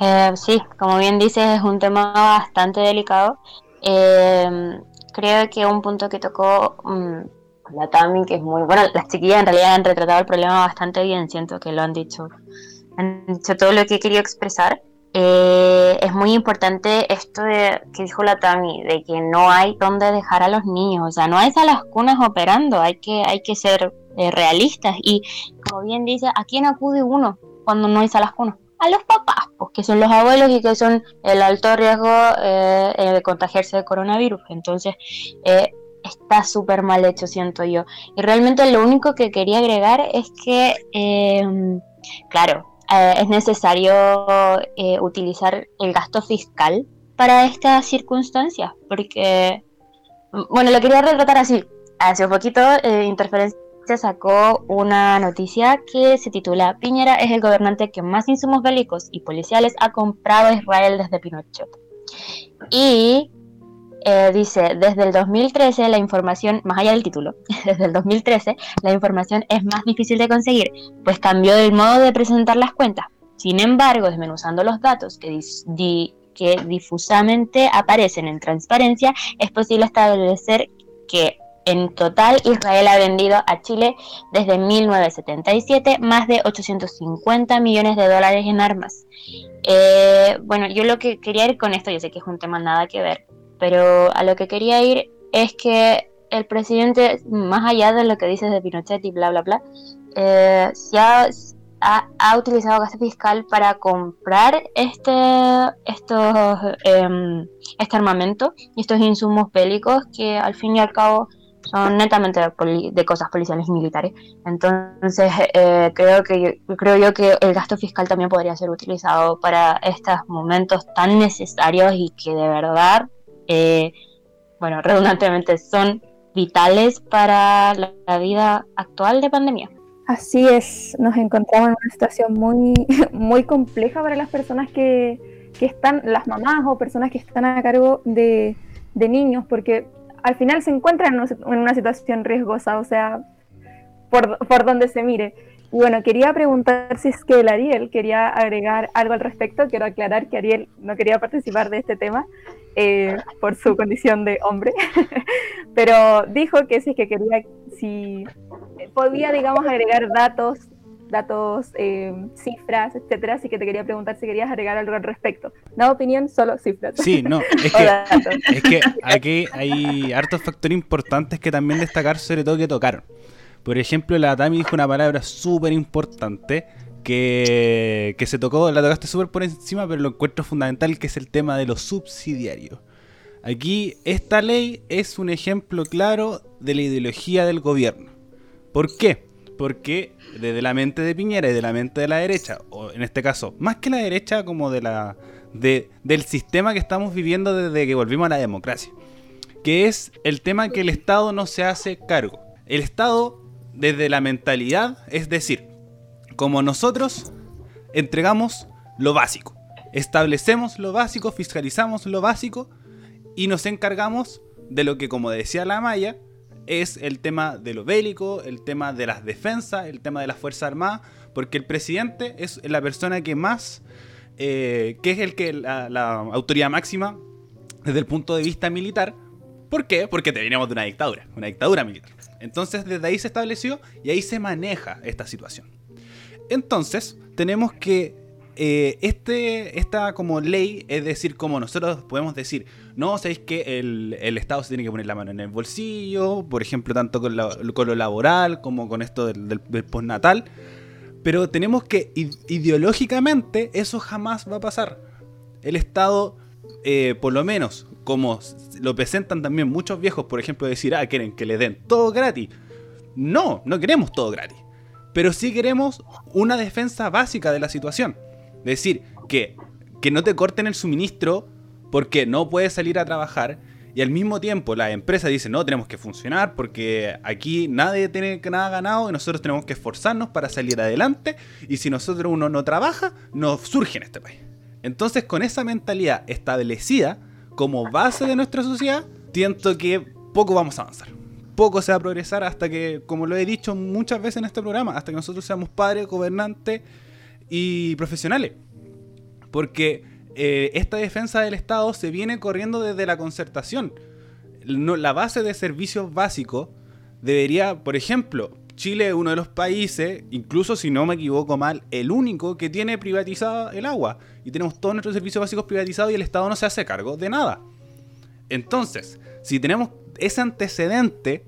Eh, sí, como bien dices, es un tema bastante delicado. Eh, creo que un punto que tocó mm, la Tami, que es muy bueno, las chiquillas en realidad han retratado el problema bastante bien, siento que lo han dicho, han dicho todo lo que he querido expresar. Eh, es muy importante esto que dijo la Tami, de que no hay dónde dejar a los niños, o sea, no hay salas cunas operando, hay que, hay que ser realistas y como bien dice, ¿a quién acude uno cuando no hay salas cunas? A los papás, pues, que son los abuelos y que son el alto riesgo eh, eh, de contagiarse de coronavirus. Entonces, eh, está súper mal hecho, siento yo. Y realmente lo único que quería agregar es que, claro, es necesario utilizar el gasto fiscal para estas circunstancias, porque, bueno, lo quería retratar así. Hace un poquito, interferencia se sacó una noticia que se titula Piñera es el gobernante que más insumos bélicos y policiales ha comprado a Israel desde Pinochet. Y eh, dice, desde el 2013 la información, más allá del título, [laughs] desde el 2013 la información es más difícil de conseguir, pues cambió el modo de presentar las cuentas. Sin embargo, desmenuzando los datos que, que difusamente aparecen en transparencia, es posible establecer que en total, Israel ha vendido a Chile desde 1977 más de 850 millones de dólares en armas. Eh, bueno, yo lo que quería ir con esto, yo sé que es un tema nada que ver, pero a lo que quería ir es que el presidente, más allá de lo que dices de Pinochet y bla, bla, bla, eh, ha, ha, utilizado gasto fiscal para comprar este, estos, em, este armamento y estos insumos bélicos que al fin y al cabo son netamente de, cosas policiales y militares. Entonces, eh, creo, que creo yo que el gasto fiscal también podría ser utilizado para estos momentos tan necesarios y que de verdad, eh, bueno, [laughs] redundantemente son vitales para la, vida actual de pandemia. Así es, nos encontramos en una situación muy, [laughs] muy compleja para las personas que, que están, las mamás o personas que están a cargo de, de niños, porque al final se encuentra en una situación riesgosa, o sea, por, por donde se mire. Y bueno, quería preguntar si es que el Ariel quería agregar algo al respecto. Quiero aclarar que Ariel no quería participar de este tema eh, por su condición de hombre, [laughs] pero dijo que sí que quería, si podía, digamos, agregar datos datos, eh, cifras, etcétera, así que te quería preguntar si querías agregar algo al respecto. No opinión, solo cifras. Sí, no, [laughs] [laughs] es que, aquí hay hartos factores importantes que también destacar, sobre todo que tocaron. Por ejemplo, la Tami dijo una palabra súper importante que, que se tocó, la tocaste súper por encima, pero lo encuentro fundamental, que es el tema de lo subsidiario. Aquí, esta ley es un ejemplo claro de la ideología del gobierno. ¿Por qué? Porque desde la mente de Piñera y de la mente de la derecha, o en este caso, más que la derecha, como de la, de, del sistema que estamos viviendo desde que volvimos a la democracia, que es el tema que el Estado no se hace cargo. El Estado, desde la mentalidad, es decir, como nosotros entregamos lo básico, establecemos lo básico, fiscalizamos lo básico y nos encargamos de lo que, como decía la Maya, es el tema de lo bélico, el tema de las defensas, el tema de las Fuerzas Armadas, porque el presidente es la persona que más, eh, que es el que la, autoridad máxima desde el punto de vista militar. ¿Por qué? Porque veníamos de una dictadura, una dictadura militar. Entonces desde ahí se estableció y ahí se maneja esta situación. Entonces tenemos que eh, este, esta como ley, es decir, como nosotros podemos decir, no, sabéis que el, Estado se tiene que poner la mano en el bolsillo, por ejemplo, tanto con, lo laboral como con esto del, postnatal, pero tenemos que ideológicamente eso jamás va a pasar. El Estado, eh, por lo menos, como lo presentan también muchos viejos, por ejemplo, decir, ah, quieren que le den todo gratis. No, no queremos todo gratis. Pero sí queremos una defensa básica de la situación. Decir, que, que no te corten el suministro porque no puedes salir a trabajar y al mismo tiempo la empresa dice, no, tenemos que funcionar porque aquí nadie tiene nada ganado y nosotros tenemos que esforzarnos para salir adelante y si nosotros uno no trabaja, no surge en este país. Entonces con esa mentalidad establecida como base de nuestra sociedad, siento que poco vamos a avanzar. Poco se va a progresar hasta que, como lo he dicho muchas veces en este programa, hasta que nosotros seamos padres, gobernantes y profesionales. Porque eh, esta defensa del Estado se viene corriendo desde la concertación. la base de servicios básicos debería, por ejemplo, Chile es uno de los países, incluso si no me equivoco mal, el único que tiene privatizada el agua. Y tenemos todos nuestros servicios básicos privatizados y el Estado no se hace cargo de nada. Entonces, si tenemos ese antecedente,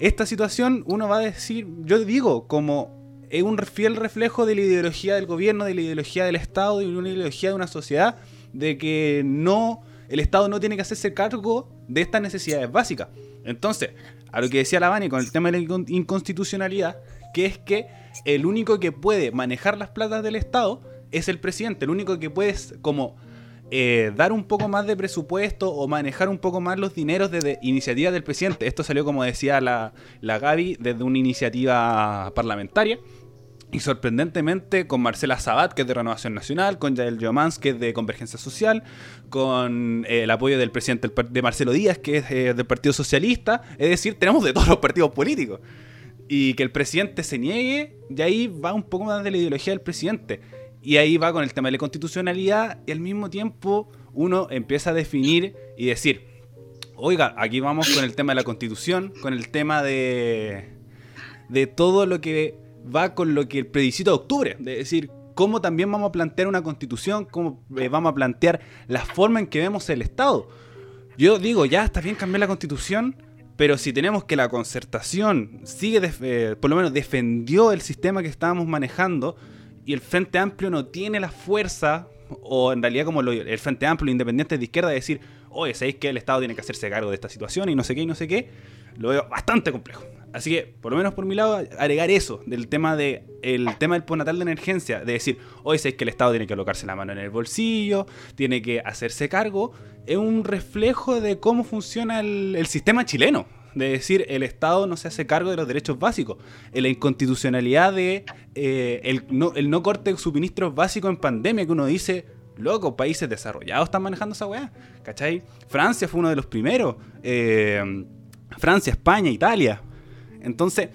esta situación uno va a decir, yo digo, como es un fiel reflejo de la ideología del gobierno, de la ideología del Estado, de una ideología de una sociedad, de que no, el Estado no tiene que hacerse cargo de estas necesidades básicas. Entonces, a lo que decía Lavani con el tema de la inconstitucionalidad, que es que el único que puede manejar las platas del Estado es el presidente, el único que puede como eh, dar un poco más de presupuesto o manejar un poco más los dineros desde iniciativa del presidente. Esto salió, como decía la, la Gaby, desde una iniciativa parlamentaria. Y sorprendentemente con Marcela Sabat, que es de Renovación Nacional, con Yael Yomans, que es de Convergencia Social, con eh, el apoyo del presidente de Marcelo Díaz, que es eh, del Partido Socialista. Es decir, tenemos de todos los partidos políticos. Y que el presidente se niegue, y ahí va un poco más de la ideología del presidente. Y ahí va con el tema de la constitucionalidad y al mismo tiempo uno empieza a definir y decir, oiga, aquí vamos con el tema de la constitución, con el tema de, de todo lo que va con lo que el plebiscito de octubre, de decir, cómo también vamos a plantear una constitución, cómo eh, vamos a plantear la forma en que vemos el Estado. Yo digo, ya está bien cambiar la constitución, pero si tenemos que la concertación sigue, eh, por lo menos defendió el sistema que estábamos manejando, y el Frente Amplio no tiene la fuerza, o en realidad como el Frente Amplio, independiente de izquierda, de decir, oye, ¿sabéis que el Estado tiene que hacerse cargo de esta situación y no sé qué y no sé qué? Lo veo bastante complejo. Así que, por lo menos por mi lado, agregar eso del tema de el tema del postnatal de emergencia, de decir, hoy sabéis que el Estado tiene que colocarse la mano en el bolsillo, tiene que hacerse cargo, es un reflejo de cómo funciona el sistema chileno de decir el Estado no se hace cargo de los derechos básicos, la inconstitucionalidad de eh, el, no, el no corte de suministros básicos en pandemia, que uno dice, loco, países desarrollados están manejando esa weá, ¿cachai? Francia fue uno de los primeros, eh, Francia, España, Italia. Entonces,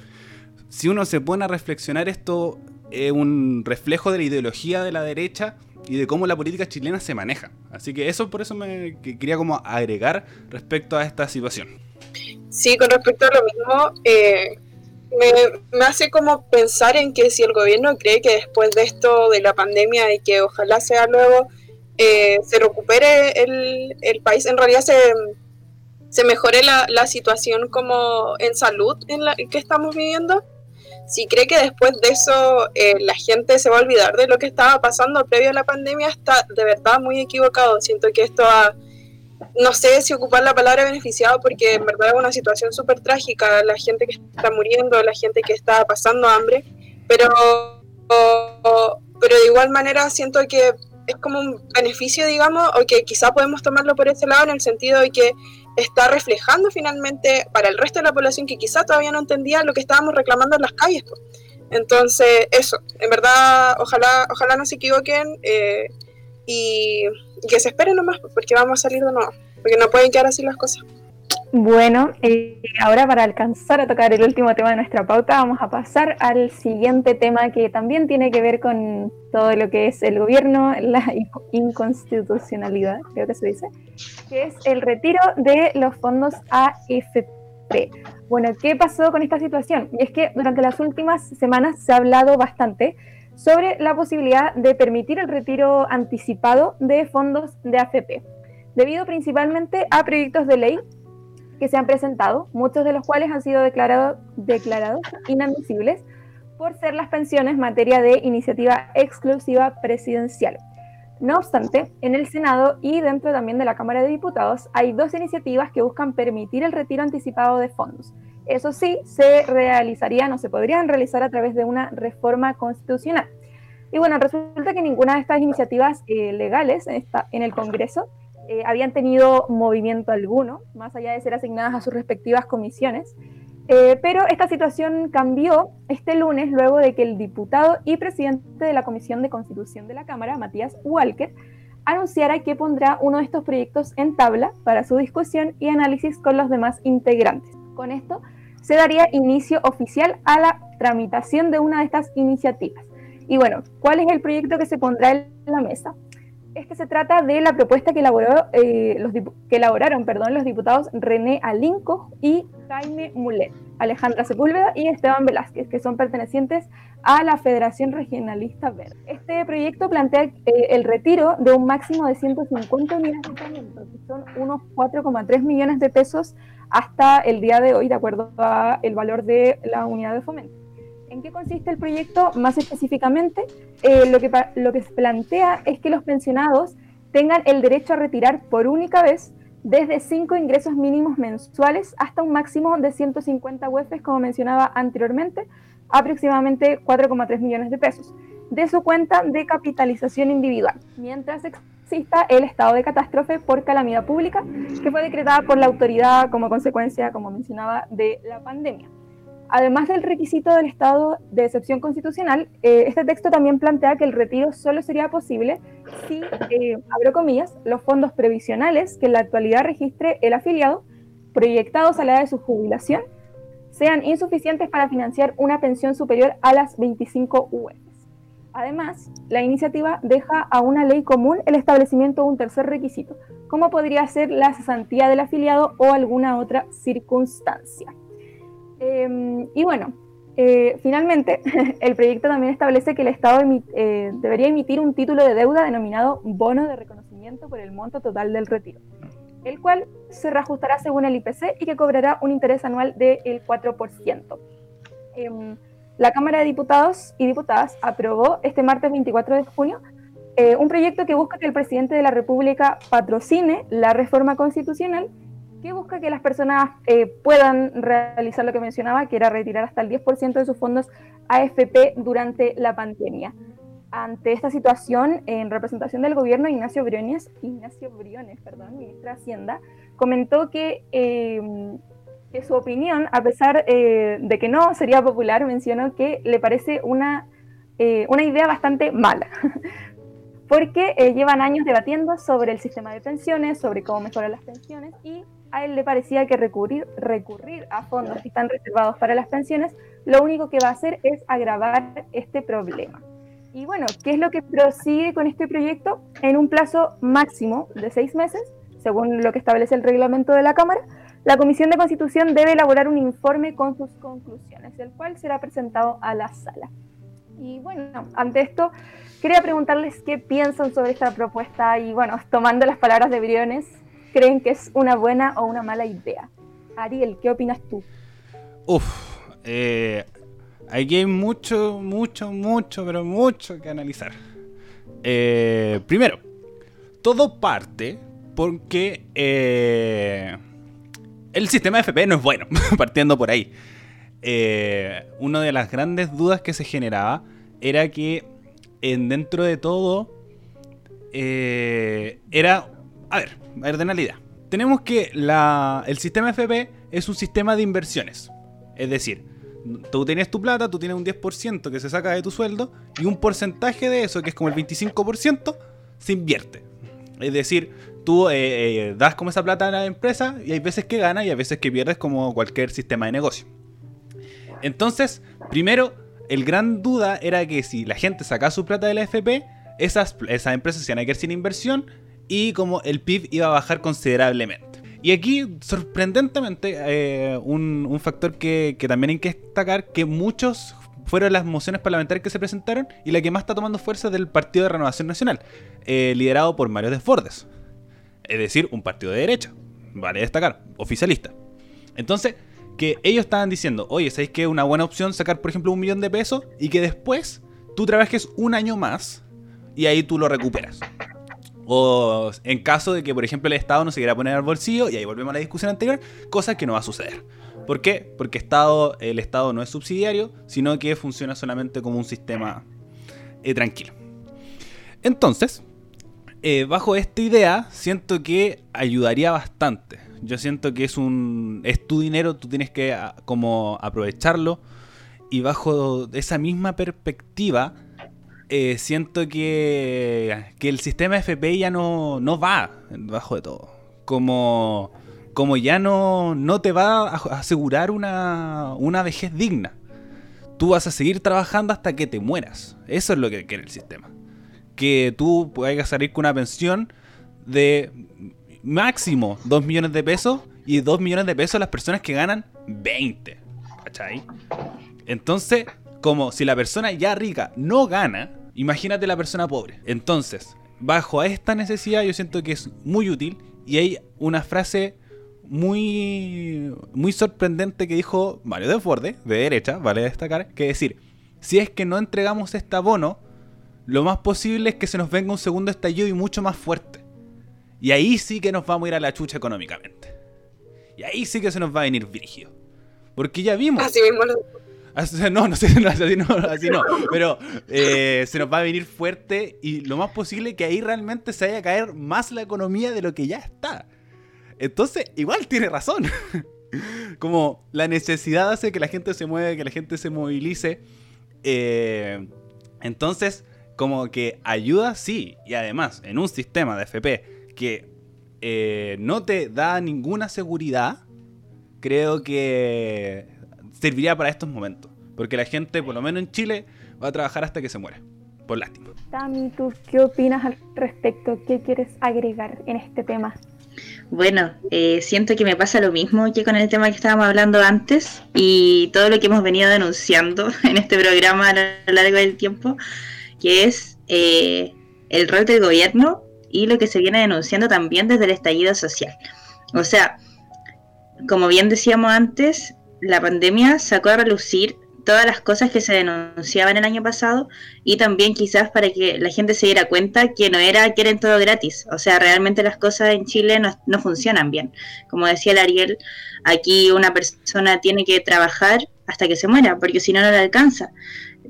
si uno se pone a reflexionar esto, es un reflejo de la ideología de la derecha y de cómo la política chilena se maneja. Así que eso por eso me quería como agregar respecto a esta situación. Sí, con respecto a lo mismo, eh, me, hace como pensar en que si el gobierno cree que después de esto, de la pandemia y que ojalá sea luego, eh, se recupere el, el, país, en realidad se, se mejore la, la, situación como en salud en la que estamos viviendo. Si cree que después de eso eh, la gente se va a olvidar de lo que estaba pasando previo a la pandemia, está de verdad muy equivocado. Siento que esto ha no sé si ocupar la palabra beneficiado porque en verdad es una situación súper trágica, la gente que está muriendo, la gente que está pasando hambre, pero, pero de igual manera siento que es como un beneficio, digamos, o que quizá podemos tomarlo por ese lado en el sentido de que está reflejando finalmente para el resto de la población que quizá todavía no entendía lo que estábamos reclamando en las calles. Entonces, eso, en verdad, ojalá, ojalá no se equivoquen eh, y, y que se esperen nomás, porque vamos a salir de nuevo, porque no pueden quedar así las cosas. Bueno, eh, ahora para alcanzar a tocar el último tema de nuestra pauta, vamos a pasar al siguiente tema que también tiene que ver con todo lo que es el gobierno, la [laughs] inconstitucionalidad, creo que se dice, que es el retiro de los fondos AFP. Bueno, ¿qué pasó con esta situación? Y es que durante las últimas semanas se ha hablado bastante sobre la posibilidad de permitir el retiro anticipado de fondos de AFP, debido principalmente a proyectos de ley que se han presentado, muchos de los cuales han sido declarado, declarados inadmisibles por ser las pensiones materia de iniciativa exclusiva presidencial. No obstante, en el Senado y dentro también de la Cámara de Diputados hay dos iniciativas que buscan permitir el retiro anticipado de fondos. Eso sí, se realizarían o se podrían realizar a través de una reforma constitucional. Y bueno, resulta que ninguna de estas iniciativas eh, legales está en el Congreso eh, habían tenido movimiento alguno, más allá de ser asignadas a sus respectivas comisiones. Eh, pero esta situación cambió este lunes luego de que el diputado y presidente de la Comisión de Constitución de la Cámara, Matías Walker, anunciara que pondrá uno de estos proyectos en tabla para su discusión y análisis con los demás integrantes. Con esto se daría inicio oficial a la tramitación de una de estas iniciativas. Y bueno, ¿cuál es el proyecto que se pondrá en la mesa? Es que se trata de la propuesta que, elaboró, eh, los que elaboraron perdón, los diputados René Alinco y Jaime Mulet, Alejandra Sepúlveda y Esteban Velázquez, que son pertenecientes a la Federación Regionalista Verde. Este proyecto plantea eh, el retiro de un máximo de 150 unidades de fomento, que son unos 4,3 millones de pesos hasta el día de hoy, de acuerdo al valor de la unidad de fomento. ¿En qué consiste el proyecto? Más específicamente, eh, lo, que, se plantea es que los pensionados tengan el derecho a retirar por única vez desde cinco ingresos mínimos mensuales hasta un máximo de 150 UEFs, como mencionaba anteriormente, aproximadamente 4,3 millones de pesos, de su cuenta de capitalización individual, mientras exista el estado de catástrofe por calamidad pública, que fue decretada por la autoridad como consecuencia, como mencionaba, de la pandemia. Además del requisito del estado de excepción constitucional, eh, este texto también plantea que el retiro solo sería posible si, eh, abro comillas, los fondos previsionales que en la actualidad registre el afiliado, proyectados a la edad de su jubilación, sean insuficientes para financiar una pensión superior a las 25 UEs. Además, la iniciativa deja a una ley común el establecimiento de un tercer requisito, como podría ser la cesantía del afiliado o alguna otra circunstancia. Em, y bueno, eh, finalmente, [laughs] el proyecto también establece que el Estado eh, debería emitir un título de deuda denominado bono de reconocimiento por el monto total del retiro, el cual se reajustará según el IPC y que cobrará un interés anual del 4%. Em, la Cámara de Diputados y Diputadas aprobó este martes 24 de junio eh, un proyecto que busca que el presidente de la República patrocine la reforma constitucional que busca que las personas eh, puedan realizar lo que mencionaba, que era retirar hasta el 10% de sus fondos AFP durante la pandemia. Ante esta situación, en representación del gobierno, Ignacio Briones, Ignacio Briones, perdón, ministro de Hacienda, comentó que, em, que su opinión, a pesar eh, de que no sería popular, mencionó que le parece una, eh, una idea bastante mala, [laughs] porque llevan años debatiendo sobre el sistema de pensiones, sobre cómo mejorar las pensiones y a él le parecía que recurrir, a fondos que están reservados para las pensiones, lo único que va a hacer es agravar este problema. Y bueno, ¿qué es lo que prosigue con este proyecto? En un plazo máximo de seis meses, según lo que establece el reglamento de la Cámara, la Comisión de Constitución debe elaborar un informe con sus conclusiones, el cual será presentado a la sala. Y bueno, ante esto, quería preguntarles qué piensan sobre esta propuesta y bueno, tomando las palabras de Briones, creen que es una buena o una mala idea. Ariel, ¿qué opinas tú? Uf, eh, aquí hay mucho, mucho, mucho, pero mucho que analizar. Eh, primero, todo parte porque eh, el sistema FP no es bueno, [laughs] partiendo por ahí. una de las grandes dudas que se generaba era que en, dentro de todo era... A ver, a ver, de idea. Tenemos que el sistema FP es un sistema de inversiones. Es decir, tú tienes tu plata, tú tienes un 10% que se saca de tu sueldo y un porcentaje de eso, que es como el 25%, se invierte. Es decir, tú eh, eh, das como esa plata a la empresa y hay veces que ganas y hay veces que pierdes como cualquier sistema de negocio. Entonces, primero, el gran duda era que si la gente sacaba su plata de la FP, esas, esas empresas se iban a quedar sin inversión y como el PIB iba a bajar considerablemente. Y aquí, sorprendentemente, eh, un, factor que, también hay que destacar, que muchos fueron las mociones parlamentarias que se presentaron y la que más está tomando fuerza del Partido de Renovación Nacional, eh, liderado por Mario Desbordes. Es decir, un partido de derecha, vale destacar, oficialista. Entonces, que ellos estaban diciendo, oye, ¿sabéis que es una buena opción sacar, por ejemplo, un millón de pesos y que después tú trabajes un año más y ahí tú lo recuperas? O en caso de que, por ejemplo, el Estado no se quiera poner al bolsillo, y ahí volvemos a la discusión anterior, cosa que no va a suceder. ¿Por qué? Porque Estado, el Estado no es subsidiario, sino que funciona solamente como un sistema eh, tranquilo. Entonces, eh, bajo esta idea, siento que ayudaría bastante. Yo siento que es un es tu dinero, tú tienes que ah, como aprovecharlo y bajo esa misma perspectiva eh, siento que, que, el sistema FP ya no, no va debajo de todo. Como, como ya no, no te va a asegurar una, una vejez digna. Tú vas a seguir trabajando hasta que te mueras. Eso es lo que quiere el sistema. Que tú puedas salir con una pensión de máximo 2 millones de pesos y 2 millones de pesos las personas que ganan 20. ¿Cachai? Entonces, como si la persona ya rica no gana, Imagínate la persona pobre. Entonces, bajo esta necesidad yo siento que es muy útil y hay una frase muy muy sorprendente que dijo Mario de Forde, de derecha, vale destacar, que decir, si es que no entregamos este abono, lo más posible es que se nos venga un segundo estallido y mucho más fuerte. Y ahí sí que nos vamos a ir a la chucha económicamente. Y ahí sí que se nos va a venir virgio. Porque ya vimos. Así no, no sé, así no, [laughs] así no. Pero eh, se nos va a venir fuerte y lo más posible que ahí realmente se vaya a caer más la economía de lo que ya está. Entonces, igual tiene razón. [laughs] Como la necesidad hace que la gente se mueva, que la gente se movilice. Eh, entonces, como que ayuda, sí. Y además, en un sistema de FP que eh, no te da ninguna seguridad, creo que serviría para estos momentos. Porque la gente, por lo menos en Chile, va a trabajar hasta que se muera. Por lástima. Tami, ¿tú qué opinas al respecto? ¿Qué quieres agregar en este tema? Bueno, eh, siento que me pasa lo mismo que con el tema que estábamos hablando antes y todo lo que hemos venido denunciando [laughs] en este programa a lo largo del tiempo, que es eh, el rol del gobierno y lo que se viene denunciando también desde el estallido social. O sea, como bien decíamos antes, la pandemia sacó a relucir todas las cosas que se denunciaban el año pasado y también quizás para que la gente se diera cuenta que no era que todo gratis, o sea, realmente las cosas en Chile no, funcionan bien. Como decía el Ariel, aquí una persona tiene que trabajar hasta que se muera, porque si no, no le alcanza.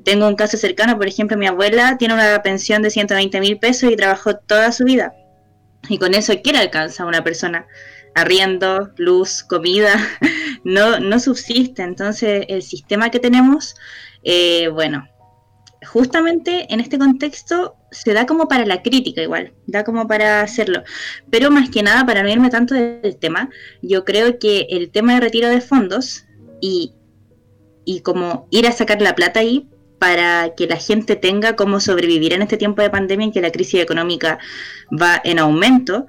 Tengo un caso cercano, por ejemplo, mi abuela tiene una pensión de 120 mil pesos y trabajó toda su vida. Y con eso, ¿qué le alcanza a una persona? Arriendo, luz, comida, [laughs] no, no subsiste. Entonces, el sistema que tenemos, eh, bueno, justamente en este contexto se da como para la crítica igual, da como para hacerlo. Pero más que nada, para no irme tanto del tema, yo creo que el tema de retiro de fondos y, y como ir a sacar la plata ahí para que la gente tenga cómo sobrevivir en este tiempo de pandemia en que la crisis económica va en aumento,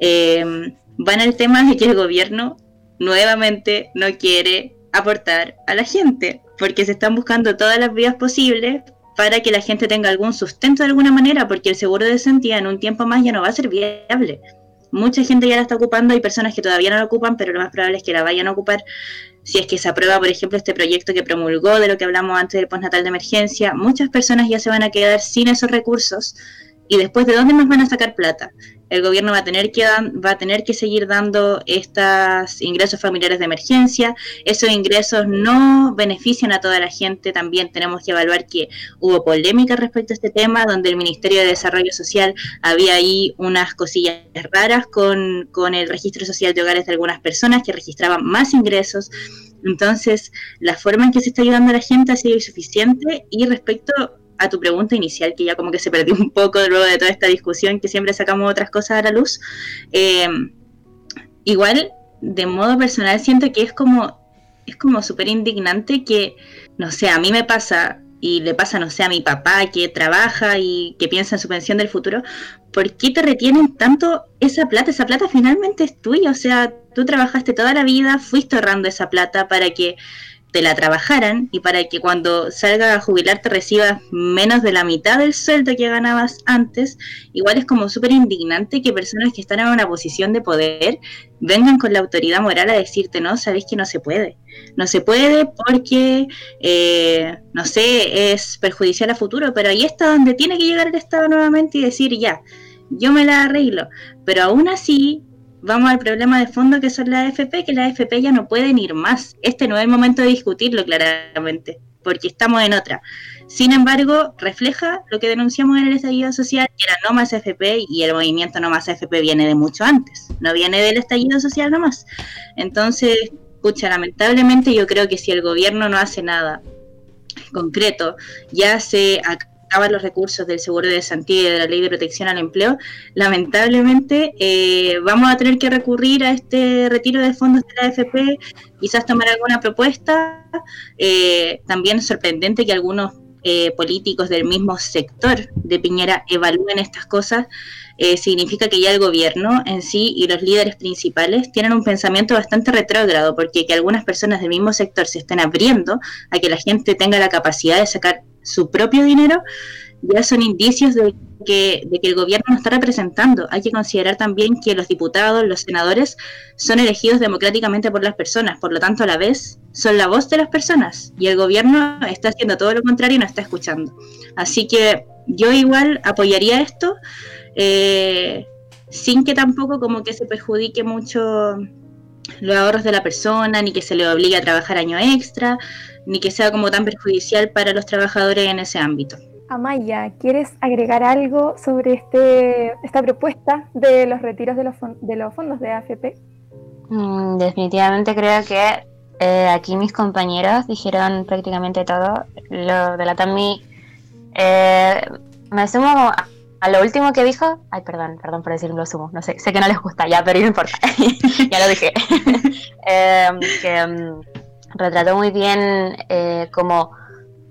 eh, va en el tema de que el gobierno nuevamente no quiere aportar a la gente, porque se están buscando todas las vías posibles para que la gente tenga algún sustento de alguna manera, porque el seguro de sentía en un tiempo más ya no va a ser viable. Mucha gente ya la está ocupando, hay personas que todavía no la ocupan, pero lo más probable es que la vayan a ocupar si es que se aprueba, por ejemplo, este proyecto que promulgó de lo que hablamos antes del postnatal de emergencia. Muchas personas ya se van a quedar sin esos recursos ¿Y después de dónde más van a sacar plata? El gobierno va a tener que va a tener que seguir dando estos ingresos familiares de emergencia. Esos ingresos no benefician a toda la gente. También tenemos que evaluar que hubo polémica respecto a este tema, donde el Ministerio de Desarrollo Social había ahí unas cosillas raras con, con el registro social de hogares de algunas personas que registraban más ingresos. Entonces, la forma en que se está ayudando a la gente ha sido insuficiente y respecto a tu pregunta inicial, que ya como que se perdió un poco luego de toda esta discusión, que siempre sacamos otras cosas a la luz, eh, igual, de modo personal, siento que es como, es como súper indignante que, no sé, a mí me pasa, y le pasa, no sé, a mi papá que trabaja y que piensa en su pensión del futuro, ¿por qué te retienen tanto esa plata? Esa plata finalmente es tuya, o sea, tú trabajaste toda la vida, fuiste ahorrando esa plata para que te la trabajaran y para que cuando salga a jubilar te recibas menos de la mitad del sueldo que ganabas antes, igual es como súper indignante que personas que están en una posición de poder vengan con la autoridad moral a decirte, no, sabéis que no se puede. No se puede porque, eh, no sé, es perjudicial a futuro, pero ahí está donde tiene que llegar el Estado nuevamente y decir, ya, yo me la arreglo. Pero aún así, vamos al problema de fondo que son las AFP, que las AFP ya no pueden ir más. Este no es el momento de discutirlo claramente, porque estamos en otra. Sin embargo, refleja lo que denunciamos en el estallido social, que era no más AFP, y el movimiento no más AFP viene de mucho antes, no viene del estallido social nomás. Entonces, escucha, lamentablemente yo creo que si el gobierno no hace nada concreto, ya se los recursos del seguro de Santilla y de la ley de protección al empleo, lamentablemente eh, vamos a tener que recurrir a este retiro de fondos de la AFP, quizás tomar alguna propuesta. Eh, también es sorprendente que algunos eh, políticos del mismo sector de Piñera evalúen estas cosas. significa que ya el gobierno en sí y los líderes principales tienen un pensamiento bastante retrógrado, porque que algunas personas del mismo sector se estén abriendo a que la gente tenga la capacidad de sacar su propio dinero, ya son indicios de que, de que el gobierno no está representando. Hay que considerar también que los diputados, los senadores, son elegidos democráticamente por las personas, por lo tanto a la vez son la voz de las personas y el gobierno está haciendo todo lo contrario y no está escuchando. Así que yo igual apoyaría esto, eh, sin que tampoco como que se perjudique mucho los ahorros de la persona, ni que se le obligue a trabajar año extra, ni que sea como tan perjudicial para los trabajadores en ese ámbito. Amaya, ¿quieres agregar algo sobre este, esta propuesta de los retiros de los, de los fondos de AFP? Mm, definitivamente creo que eh, aquí mis compañeros dijeron prácticamente todo. Lo de la TAMI, eh, me sumo a, lo último que dijo. Ay, perdón, perdón por decirlo sumo. No sé, sé que no les gusta ya, pero no importa. [laughs] ya lo dije. [laughs] eh, que mm, retrató muy bien eh, como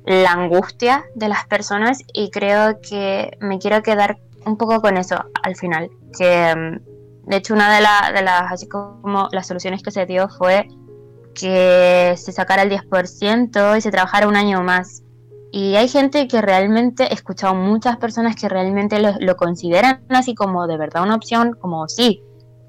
la angustia de las personas y creo que me quiero quedar un poco con eso al final. Que mm, de hecho una de, las, así como las soluciones que se dio fue que se sacara el 10% y se trabajara un año más. Y hay gente que realmente, he escuchado muchas personas que realmente lo consideran así como de verdad una opción, como sí,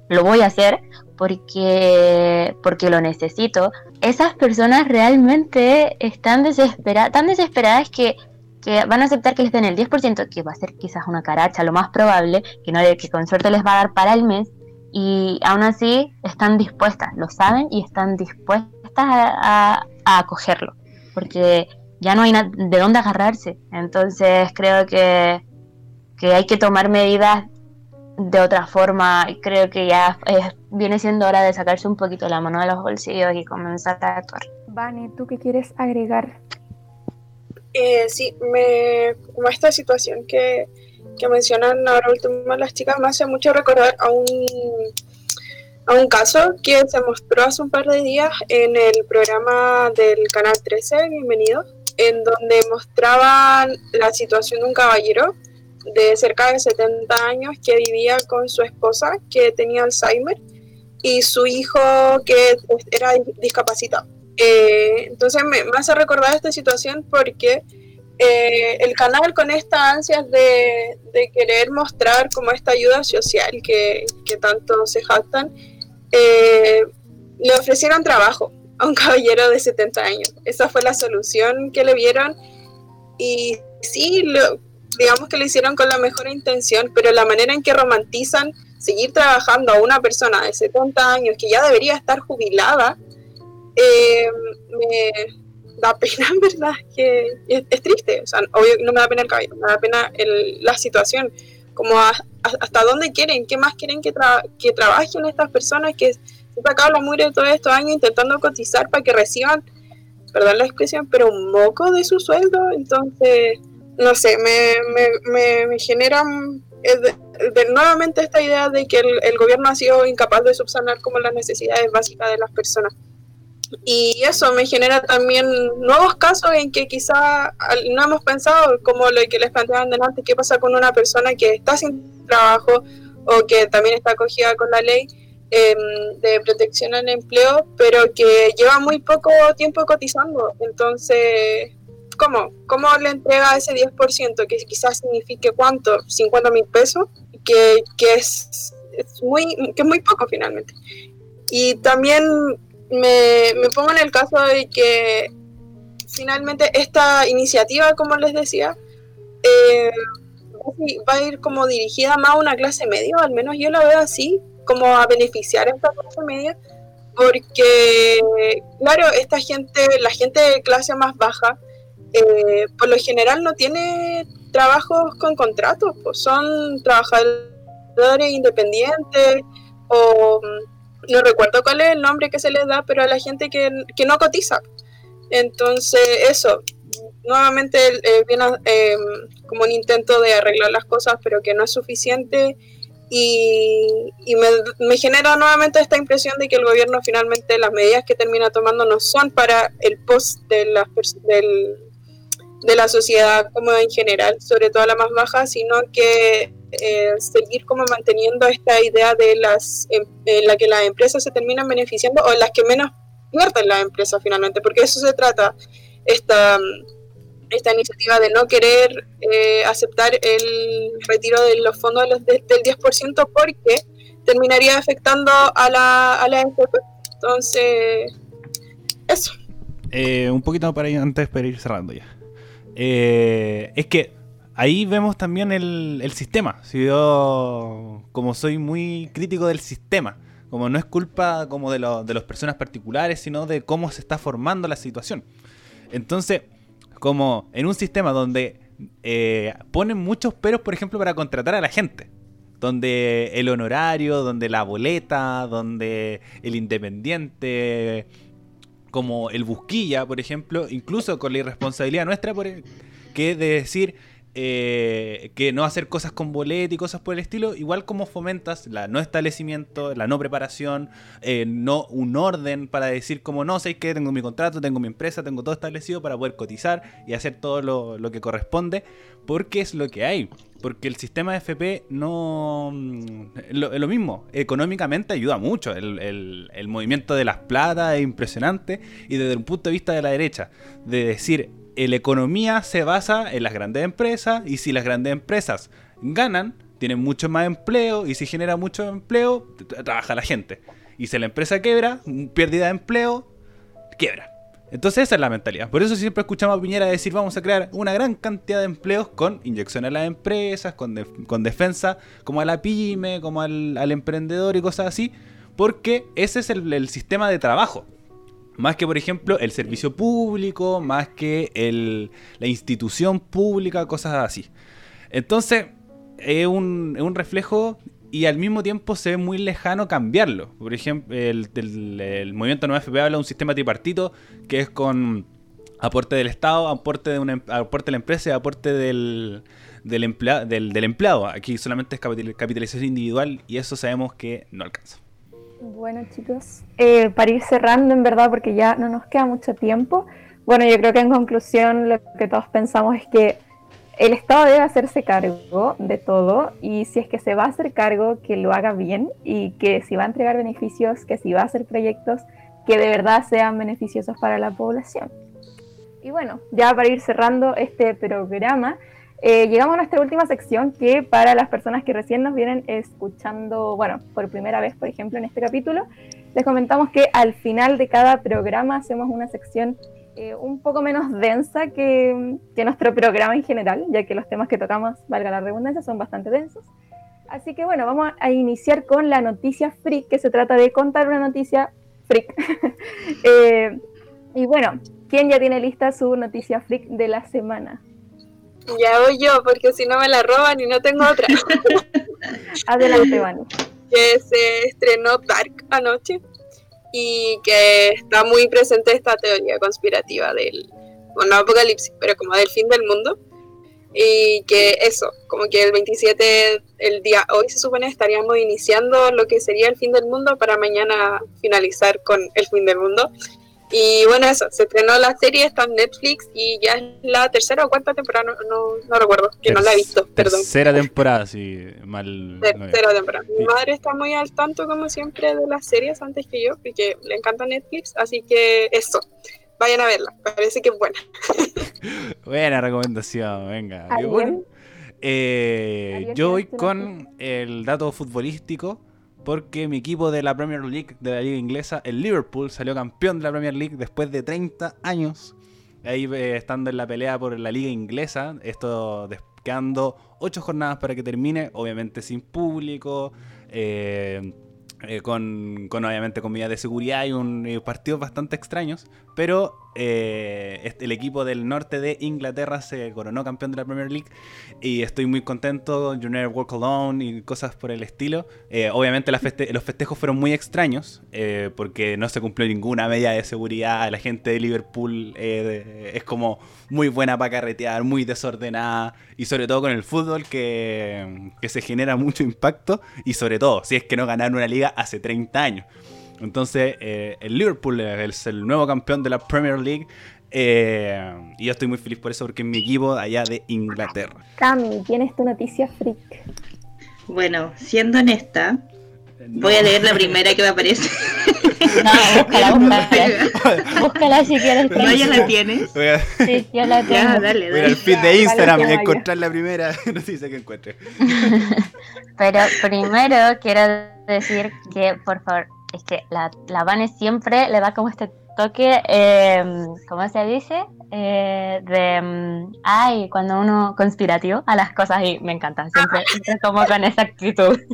lo voy a hacer porque, porque lo necesito, esas personas realmente están desesperadas, tan desesperadas que, que, van a aceptar que les den el 10%, que va a ser quizás una caracha, lo más probable, que, no, que con suerte les va a dar para el mes, y aún así están dispuestas, lo saben y están dispuestas a, a, acogerlo, porque ya no hay de dónde agarrarse. Entonces creo que, que hay que tomar medidas de otra forma. Creo que ya viene siendo hora de sacarse un poquito la mano de los bolsillos y comenzar a actuar. Vani, ¿tú qué quieres agregar? Eh, sí, me, como esta situación que, que mencionan ahora último las chicas me hace mucho recordar a un, a un caso que se mostró hace un par de días en el programa del Canal 13, bienvenido, en donde mostraban la situación de un caballero de cerca de 70 años que vivía con su esposa que tenía Alzheimer y su hijo que era discapacitado. Eh, entonces me, hace recordar esta situación porque eh, el canal con esta ansias de, querer mostrar como esta ayuda social que, tanto se jactan, eh, le ofrecieron trabajo a un [laughs] caballero de 70 años. Esa fue la solución que le vieron y sí, lo, digamos que lo hicieron con la mejor intención, pero la manera en que romantizan seguir trabajando a una persona de 70 años que ya debería estar jubilada, eh, me da pena, [laughs] en verdad, que es, triste. O sea, obvio no me da pena el cabello, me da pena la situación, como hasta dónde quieren, qué más quieren que, que trabajen estas personas que se sacaron la mugre todos estos años intentando cotizar para que reciban, perdón la expresión, pero un moco de su sueldo. Entonces, no sé, me, me, me, genera nuevamente esta idea de que el, el, gobierno ha sido incapaz de subsanar como las necesidades básicas de las personas. Y eso me genera también nuevos casos en que quizá no hemos pensado, como lo que les planteaban delante, qué pasa con una persona que está sin trabajo o que también está acogida con la ley em, de protección al empleo, pero que lleva muy poco tiempo cotizando. Entonces, ¿cómo? ¿Cómo le entrega ese 10%, que quizás signifique cuánto? 50 mil pesos, que, es, muy, que es muy poco finalmente. Y también me, me pongo en el caso de que finalmente esta iniciativa, como les decía, eh, va a ir como dirigida más a una clase media, al menos yo la veo así, como a beneficiar a esta clase media, porque, claro, esta gente, la gente de clase más baja, eh, por lo general no tiene trabajos con contratos, pues son trabajadores independientes o no recuerdo cuál es el nombre que se les da, pero a la gente que, no cotiza. Entonces, eso, nuevamente eh, viene em, como un intento de arreglar las cosas, pero que no es suficiente. Y, me, genera nuevamente esta impresión de que el gobierno finalmente las medidas que termina tomando no son para el post de, las, del, de la sociedad como en general, sobre todo la más baja, sino que eh, seguir como manteniendo esta idea de las em, en la que las empresas se terminan beneficiando o en las que menos pierden las empresas finalmente, porque eso se trata esta, esta iniciativa de no querer eh, aceptar el retiro de los fondos del 10% porque terminaría afectando a la, a la Entonces, eso. Eh, un poquito para antes para ir cerrando ya. Es que ahí vemos también el, sistema. Si yo, como soy muy crítico del sistema, como no es culpa como de, de las personas particulares, sino de cómo se está formando la situación. Entonces, como en un sistema donde eh, ponen muchos peros, por ejemplo, para contratar a la gente. Donde el honorario, donde la boleta, donde el independiente, como el busquilla, por ejemplo, incluso con la irresponsabilidad nuestra, por que de decir, eh, que no hacer cosas con boleto y cosas por el estilo, igual como fomentas la no establecimiento, la no preparación, eh, no un orden para decir como no, sé que tengo mi contrato, tengo mi empresa, tengo todo establecido para poder cotizar y hacer todo lo, que corresponde, porque es lo que hay. Porque el sistema de FP no... Mm, lo, lo mismo, económicamente ayuda mucho. El, el movimiento de las plata es impresionante y desde un punto de vista de la derecha, de decir, la economía se basa en las grandes empresas y si las grandes empresas ganan, tienen mucho más empleo y si genera mucho empleo, trabaja la gente. Y si la empresa quebra, pérdida de empleo, quiebra. Entonces esa es la mentalidad. Por eso siempre escuchamos a Piñera decir vamos a crear una gran cantidad de empleos con inyección a las empresas, con, con defensa como a la pyme, como al, emprendedor y cosas así. Porque ese es el sistema de trabajo. Más que, por ejemplo, el servicio público, más que el, la institución pública, cosas así. Entonces, es un, es un reflejo y al mismo tiempo se ve muy lejano cambiarlo. Por ejemplo, el, movimiento Nueva FP habla de un sistema tripartito que es con aporte del Estado, aporte de, una, em, aporte de la empresa y aporte del, del empleado. Aquí solamente es capitalización individual y eso sabemos que no alcanza. Bueno, chicos, eh, para ir cerrando, en verdad, porque ya no nos queda mucho tiempo. Bueno, yo creo que en conclusión lo que todos pensamos es que el Estado debe hacerse cargo de todo y si es que se va a hacer cargo, que lo haga bien y que si va a entregar beneficios, que si va a hacer proyectos que de verdad sean beneficiosos para la población. Y bueno, ya para ir cerrando este programa, eh, llegamos a nuestra última sección que para las personas que recién nos vienen escuchando, bueno, por primera vez, por ejemplo, en este capítulo, les comentamos que al final de cada programa hacemos una sección eh, un poco menos densa que, que nuestro programa en general, ya que los temas que tocamos, valga la redundancia, son bastante densos. Así que bueno, vamos a iniciar con la noticia freak, que se trata de contar una noticia freak. [laughs] Eh, y bueno, ¿quién ya tiene lista su noticia freak de la semana? Ya voy yo, porque si no me la roban y no tengo otra. [laughs] Adelante, Vani. que se estrenó Dark anoche y que está muy presente esta teoría conspirativa del, bueno, no apocalipsis, pero como del fin del mundo. Y que eso, como que el 27, el día hoy se supone estaríamos iniciando lo que sería el fin del mundo para mañana finalizar con el fin del mundo. Y bueno, eso, se estrenó la serie, está en Netflix y ya es la tercera o cuarta temporada, no, no, no recuerdo, que no la he visto, perdón. Tercera temporada, sí, mal. Tercera temporada. Mi madre está muy al tanto, como siempre, de las series antes que yo, porque le encanta Netflix, así que eso, vayan a verla, parece que es buena. [laughs] Buena recomendación, venga. Y ¿Alguien? bueno, eh, ¿Alguien yo voy con el dato futbolístico. Porque mi equipo de la Premier League, de la Liga Inglesa, el Liverpool, salió campeón de la Premier League después de 30 años. Ahí eh, estando en la pelea por la Liga Inglesa. Esto quedando 8 jornadas para que termine. Obviamente sin público. eh, eh, con, con obviamente con medidas de seguridad y un, eh, partidos bastante extraños. Pero eh, este- el equipo del norte de Inglaterra se coronó campeón de la Premier League y estoy muy contento. You Never Walk Alone y cosas por el estilo. Eh, obviamente feste- los festejos fueron muy extraños eh, porque no se cumplió ninguna medida de seguridad. La gente de Liverpool eh, de- es como muy buena para carretear, muy desordenada y sobre todo con el fútbol que, que se genera mucho impacto y sobre todo si es que no ganaron una liga hace 30 años. Entonces, eh, el Liverpool es el nuevo campeón de la Premier League. eh, y yo estoy muy feliz por eso porque es mi equipo de allá de Inglaterra. Cami, tienes tu noticia freak. Bueno, siendo honesta, voy a leer la primera que me aparece. [laughs] No, búscala, [laughs] búscala. Búscala si quieres. ¿No ya la tienes? Voy a, Sí, yo la tengo. Ya, dale, voy a ir al dale. feed Ya, de Instagram y vale, encontrar la primera [laughs] noticia que encuentre. Pero primero quiero decir que, por favor, es que la, la Vane siempre le da como este toque, eh, ¿cómo se dice? Eh, de, mm, ay, cuando uno conspirativo a las cosas y me encanta, siempre, siempre como con esa actitud. [laughs]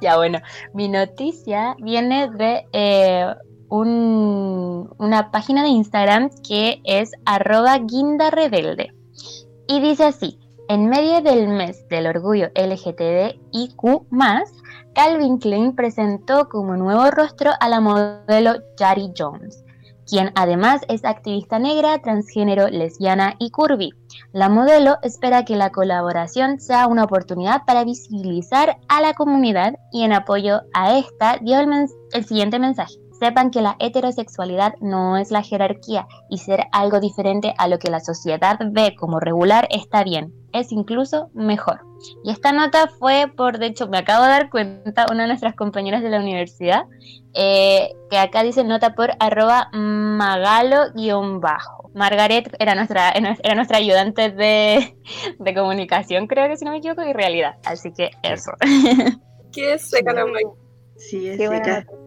ya bueno, mi noticia viene de eh, un- una página de Instagram que es arroba guinda rebelde. Y dice así, en medio del mes del orgullo LGTBIQ+, Calvin Klein presentó como nuevo rostro a la modelo Yari Jones, quien además es activista negra, transgénero, lesbiana y curvy. La modelo espera que la colaboración sea una oportunidad para visibilizar a la comunidad y en apoyo a esta dio el siguiente mensaje. Sepan que la heterosexualidad no es la jerarquía y ser algo diferente a lo que la sociedad ve como regular está bien, es incluso mejor. Y esta nota fue por, de hecho, me acabo de dar cuenta, una de nuestras compañeras de la universidad, eh, que acá dice nota por arroba magalo-bajo. Margaret era nuestra, era nuestra ayudante de, de comunicación, creo que si no me equivoco, y realidad. Así que eso. [laughs] ¿Qué es seca la? Sí, es Qué buena seca. noticia.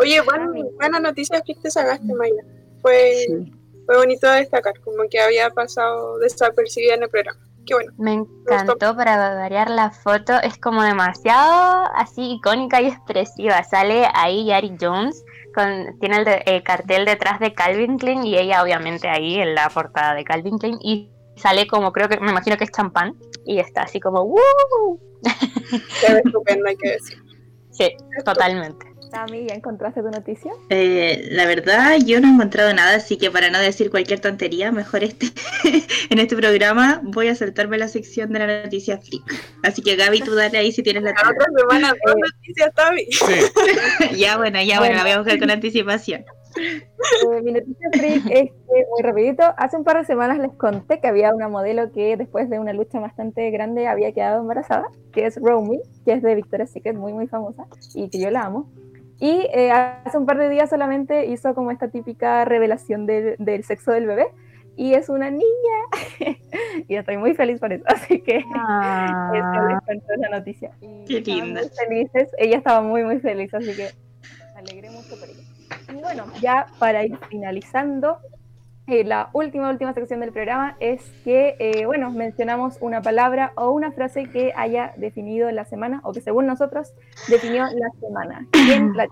Oye, buena, buena noticia que te sacaste, Maya. Fue, Sí. fue bonito destacar, como que había pasado desapercibida en el programa. Qué bueno. Me encantó para variar la foto, es como demasiado así icónica y expresiva. Sale ahí Yari Jones, con, tiene el, de- el cartel detrás de Calvin Klein y ella obviamente ahí en la portada de Calvin Klein y sale como creo que me imagino que es champán y está así como ¡Woo! Se ve estupenda, hay que decir. [laughs] Sí, totalmente. ¿Ya encontraste tu noticia? Eh, la verdad, yo no he encontrado nada, así que para no decir cualquier tontería, mejor este [laughs] en este programa voy a saltarme la sección de la noticia freak. Así que Gaby, tú dale ahí si tienes la La otra semana dos noticias, Tavi. Sí, [laughs] Ya, bueno, ya, bueno, la voy a buscar con anticipación. Eh, mi noticia freak es que, muy rapidito, hace un par de semanas les conté que había una modelo que después de una lucha bastante grande había quedado embarazada, que es Romy, que es de Victoria's Secret, muy muy famosa, y que yo la amo. Y eh, hace un par de días solamente hizo como esta típica revelación del- del sexo del bebé, y es una niña. [laughs] y estoy muy feliz por eso, [laughs] así que... [laughs] Eso les cuento la noticia. Y Qué linda. muy felices. Ella estaba muy, muy feliz, así que me alegré mucho por ella. Y bueno, ya para ir finalizando, eh, la última, última sección del programa es que, eh, bueno, mencionamos una palabra o una frase que haya definido la semana o que según nosotros definió la semana. ¿Quién la?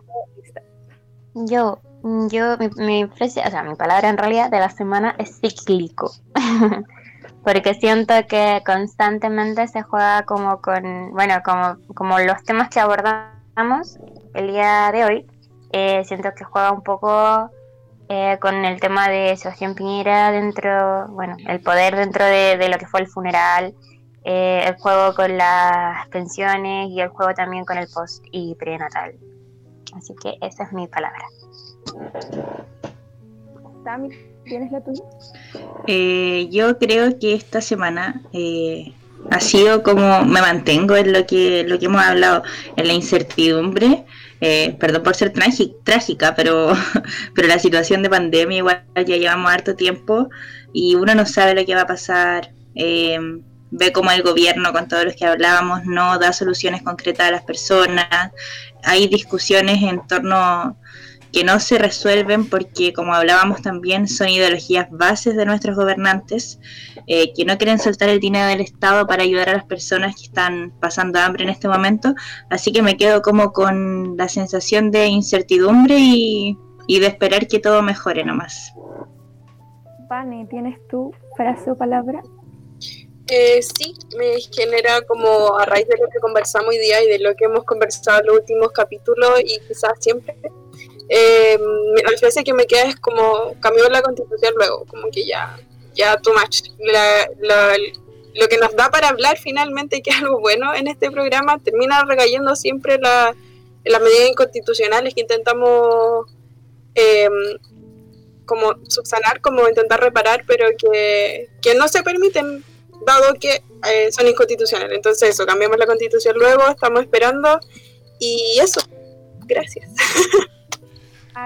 Yo, yo, mi, mi frase, o sea, mi palabra en realidad de la semana es cíclico. [laughs] Porque siento que constantemente se juega como con, bueno, como, como los temas que abordamos el día de hoy, eh, siento que juega un poco eh, con el tema de Sebastián Piñera dentro, bueno, el poder dentro de, lo que fue el funeral, eh, el juego con las pensiones y el juego también con el post y prenatal. Así que esa es mi palabra. Tami, ¿tienes la tuya? yo creo que esta semana ha sido como me mantengo en lo que, lo que hemos hablado, en la incertidumbre. Eh, perdón por ser trágica, pero, [laughs] pero la situación de pandemia igual ya llevamos harto tiempo y uno no sabe lo que va a pasar. Eh, ve como el gobierno, con todos los que hablábamos, no da soluciones concretas a las personas. Hay discusiones en torno que no se resuelven porque, como hablábamos también, son ideologías bases de nuestros gobernantes, eh, que no quieren soltar el dinero del Estado para ayudar a las personas que están pasando hambre en este momento. Así que me quedo como con la sensación de incertidumbre y, de esperar que todo mejore nomás. Vane, ¿tienes tu frase o palabra? Eh, sí, me genera como a raíz de lo que conversamos hoy día y de lo que hemos conversado en los últimos capítulos y quizás siempre eh, la frase que me queda es como cambió la constitución luego, como que ya, ya too much. lo que nos da para hablar finalmente, que es algo bueno en este programa, termina recayendo siempre la, las medidas inconstitucionales que intentamos em, como subsanar, como intentar reparar, pero que, que no se permiten dado que eh, son inconstitucionales. Entonces eso, cambiamos la constitución luego, estamos esperando y eso. Gracias. [laughs]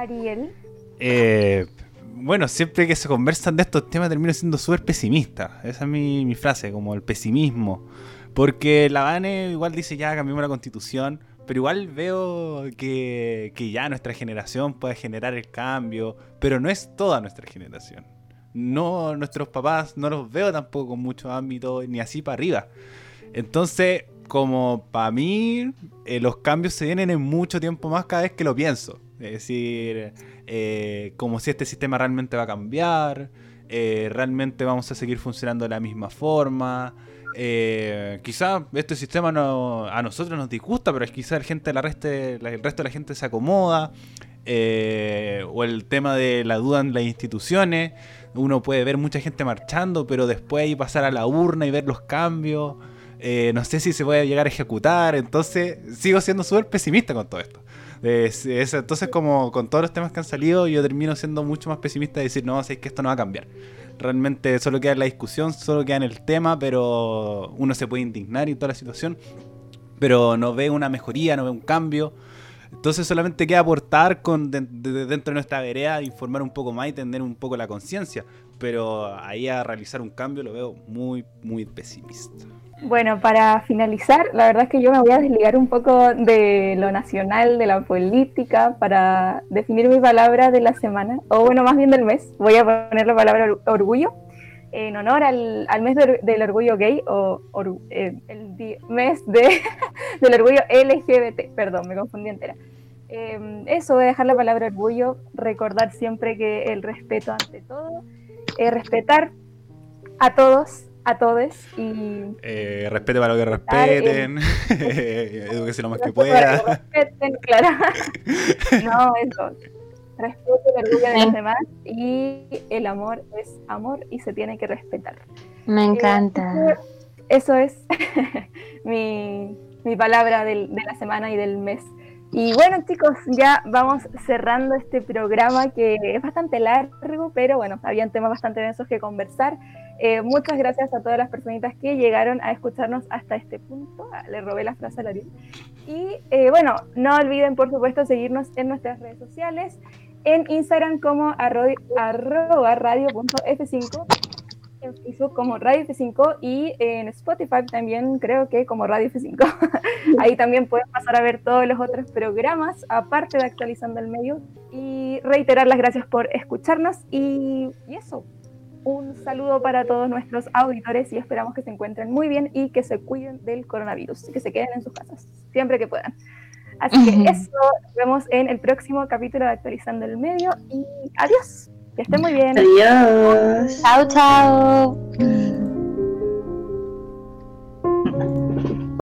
Ariel. Eh, bueno, siempre que se conversan de estos temas termino siendo súper pesimista. Esa es mi, frase, como el pesimismo. Porque la Vane igual dice ya cambiamos la constitución, pero igual veo que, ya nuestra generación puede generar el cambio, pero no es toda nuestra generación. No, nuestros papás no los veo tampoco con mucho ámbito, ni así para arriba. Entonces, como para mí, eh, los cambios se vienen en mucho tiempo más cada vez que lo pienso. Es decir, eh, como si este sistema realmente va a cambiar, eh, realmente vamos a seguir funcionando de la misma forma. Eh, quizá este sistema no, a nosotros nos disgusta, pero quizá el, gente, la reste, el resto de la gente se acomoda. o el tema de la duda en las instituciones. Uno puede ver mucha gente marchando, pero después ir pasar a la urna y ver los cambios. no sé si se puede llegar a ejecutar. Entonces sigo siendo súper pesimista con todo esto entonces, como con todos los temas que han salido, yo termino siendo mucho más pesimista y decir, no, sé que esto no va a cambiar. Realmente solo queda en la discusión, solo queda en el tema, pero uno se puede indignar y toda la situación, pero no ve una mejoría, no ve un cambio. Entonces solamente queda aportar con dentro de nuestra vereda, informar un poco más y tener un poco la conciencia. Pero ahí a realizar un cambio lo veo muy, muy pesimista. Bueno, para finalizar, la verdad es que yo me voy a desligar un poco de lo nacional, de la política, para definir mi palabra de la semana, o bueno, más bien del mes. Voy a poner la palabra orgullo, en honor al, mes del orgullo gay, o eh, el mes de, [laughs] del orgullo LGBT, perdón, me confundí entera. Em, eso, voy a dejar la palabra orgullo, recordar siempre que el respeto ante todo, eh, respetar a todos, a todos y eh, respete para lo que respeten, [laughs] [laughs] eduquese lo más que pueda. respeten, claro. [laughs] no, eso. Respeto el orgullo de los demás y el amor es amor y se tiene que respetar. Me encanta. Eh, eso es mi, mi palabra del, de la semana y del mes. Y bueno chicos, ya vamos cerrando este programa que es bastante largo, pero bueno, habían temas bastante densos que conversar. Eh, muchas gracias a todas las personitas que llegaron a escucharnos hasta este punto. Ah, le robé la frase a Larry. Y eh, bueno, no olviden por supuesto seguirnos en nuestras redes sociales, en Instagram como arroba radio.f5 en Facebook como Radio F5 y en Spotify también creo que como Radio F5. [laughs] Ahí también pueden pasar a ver todos los otros programas, aparte de actualizando el medio. Y reiterar las gracias por escucharnos y, y eso. Un saludo para todos nuestros auditores y esperamos que se encuentren muy bien y que se cuiden del coronavirus que se queden en sus casas siempre que puedan. Así que eso, nos vemos en el próximo capítulo de Actualizando el Medio y adiós. Que estén muy bien. Adiós. Chao, chao.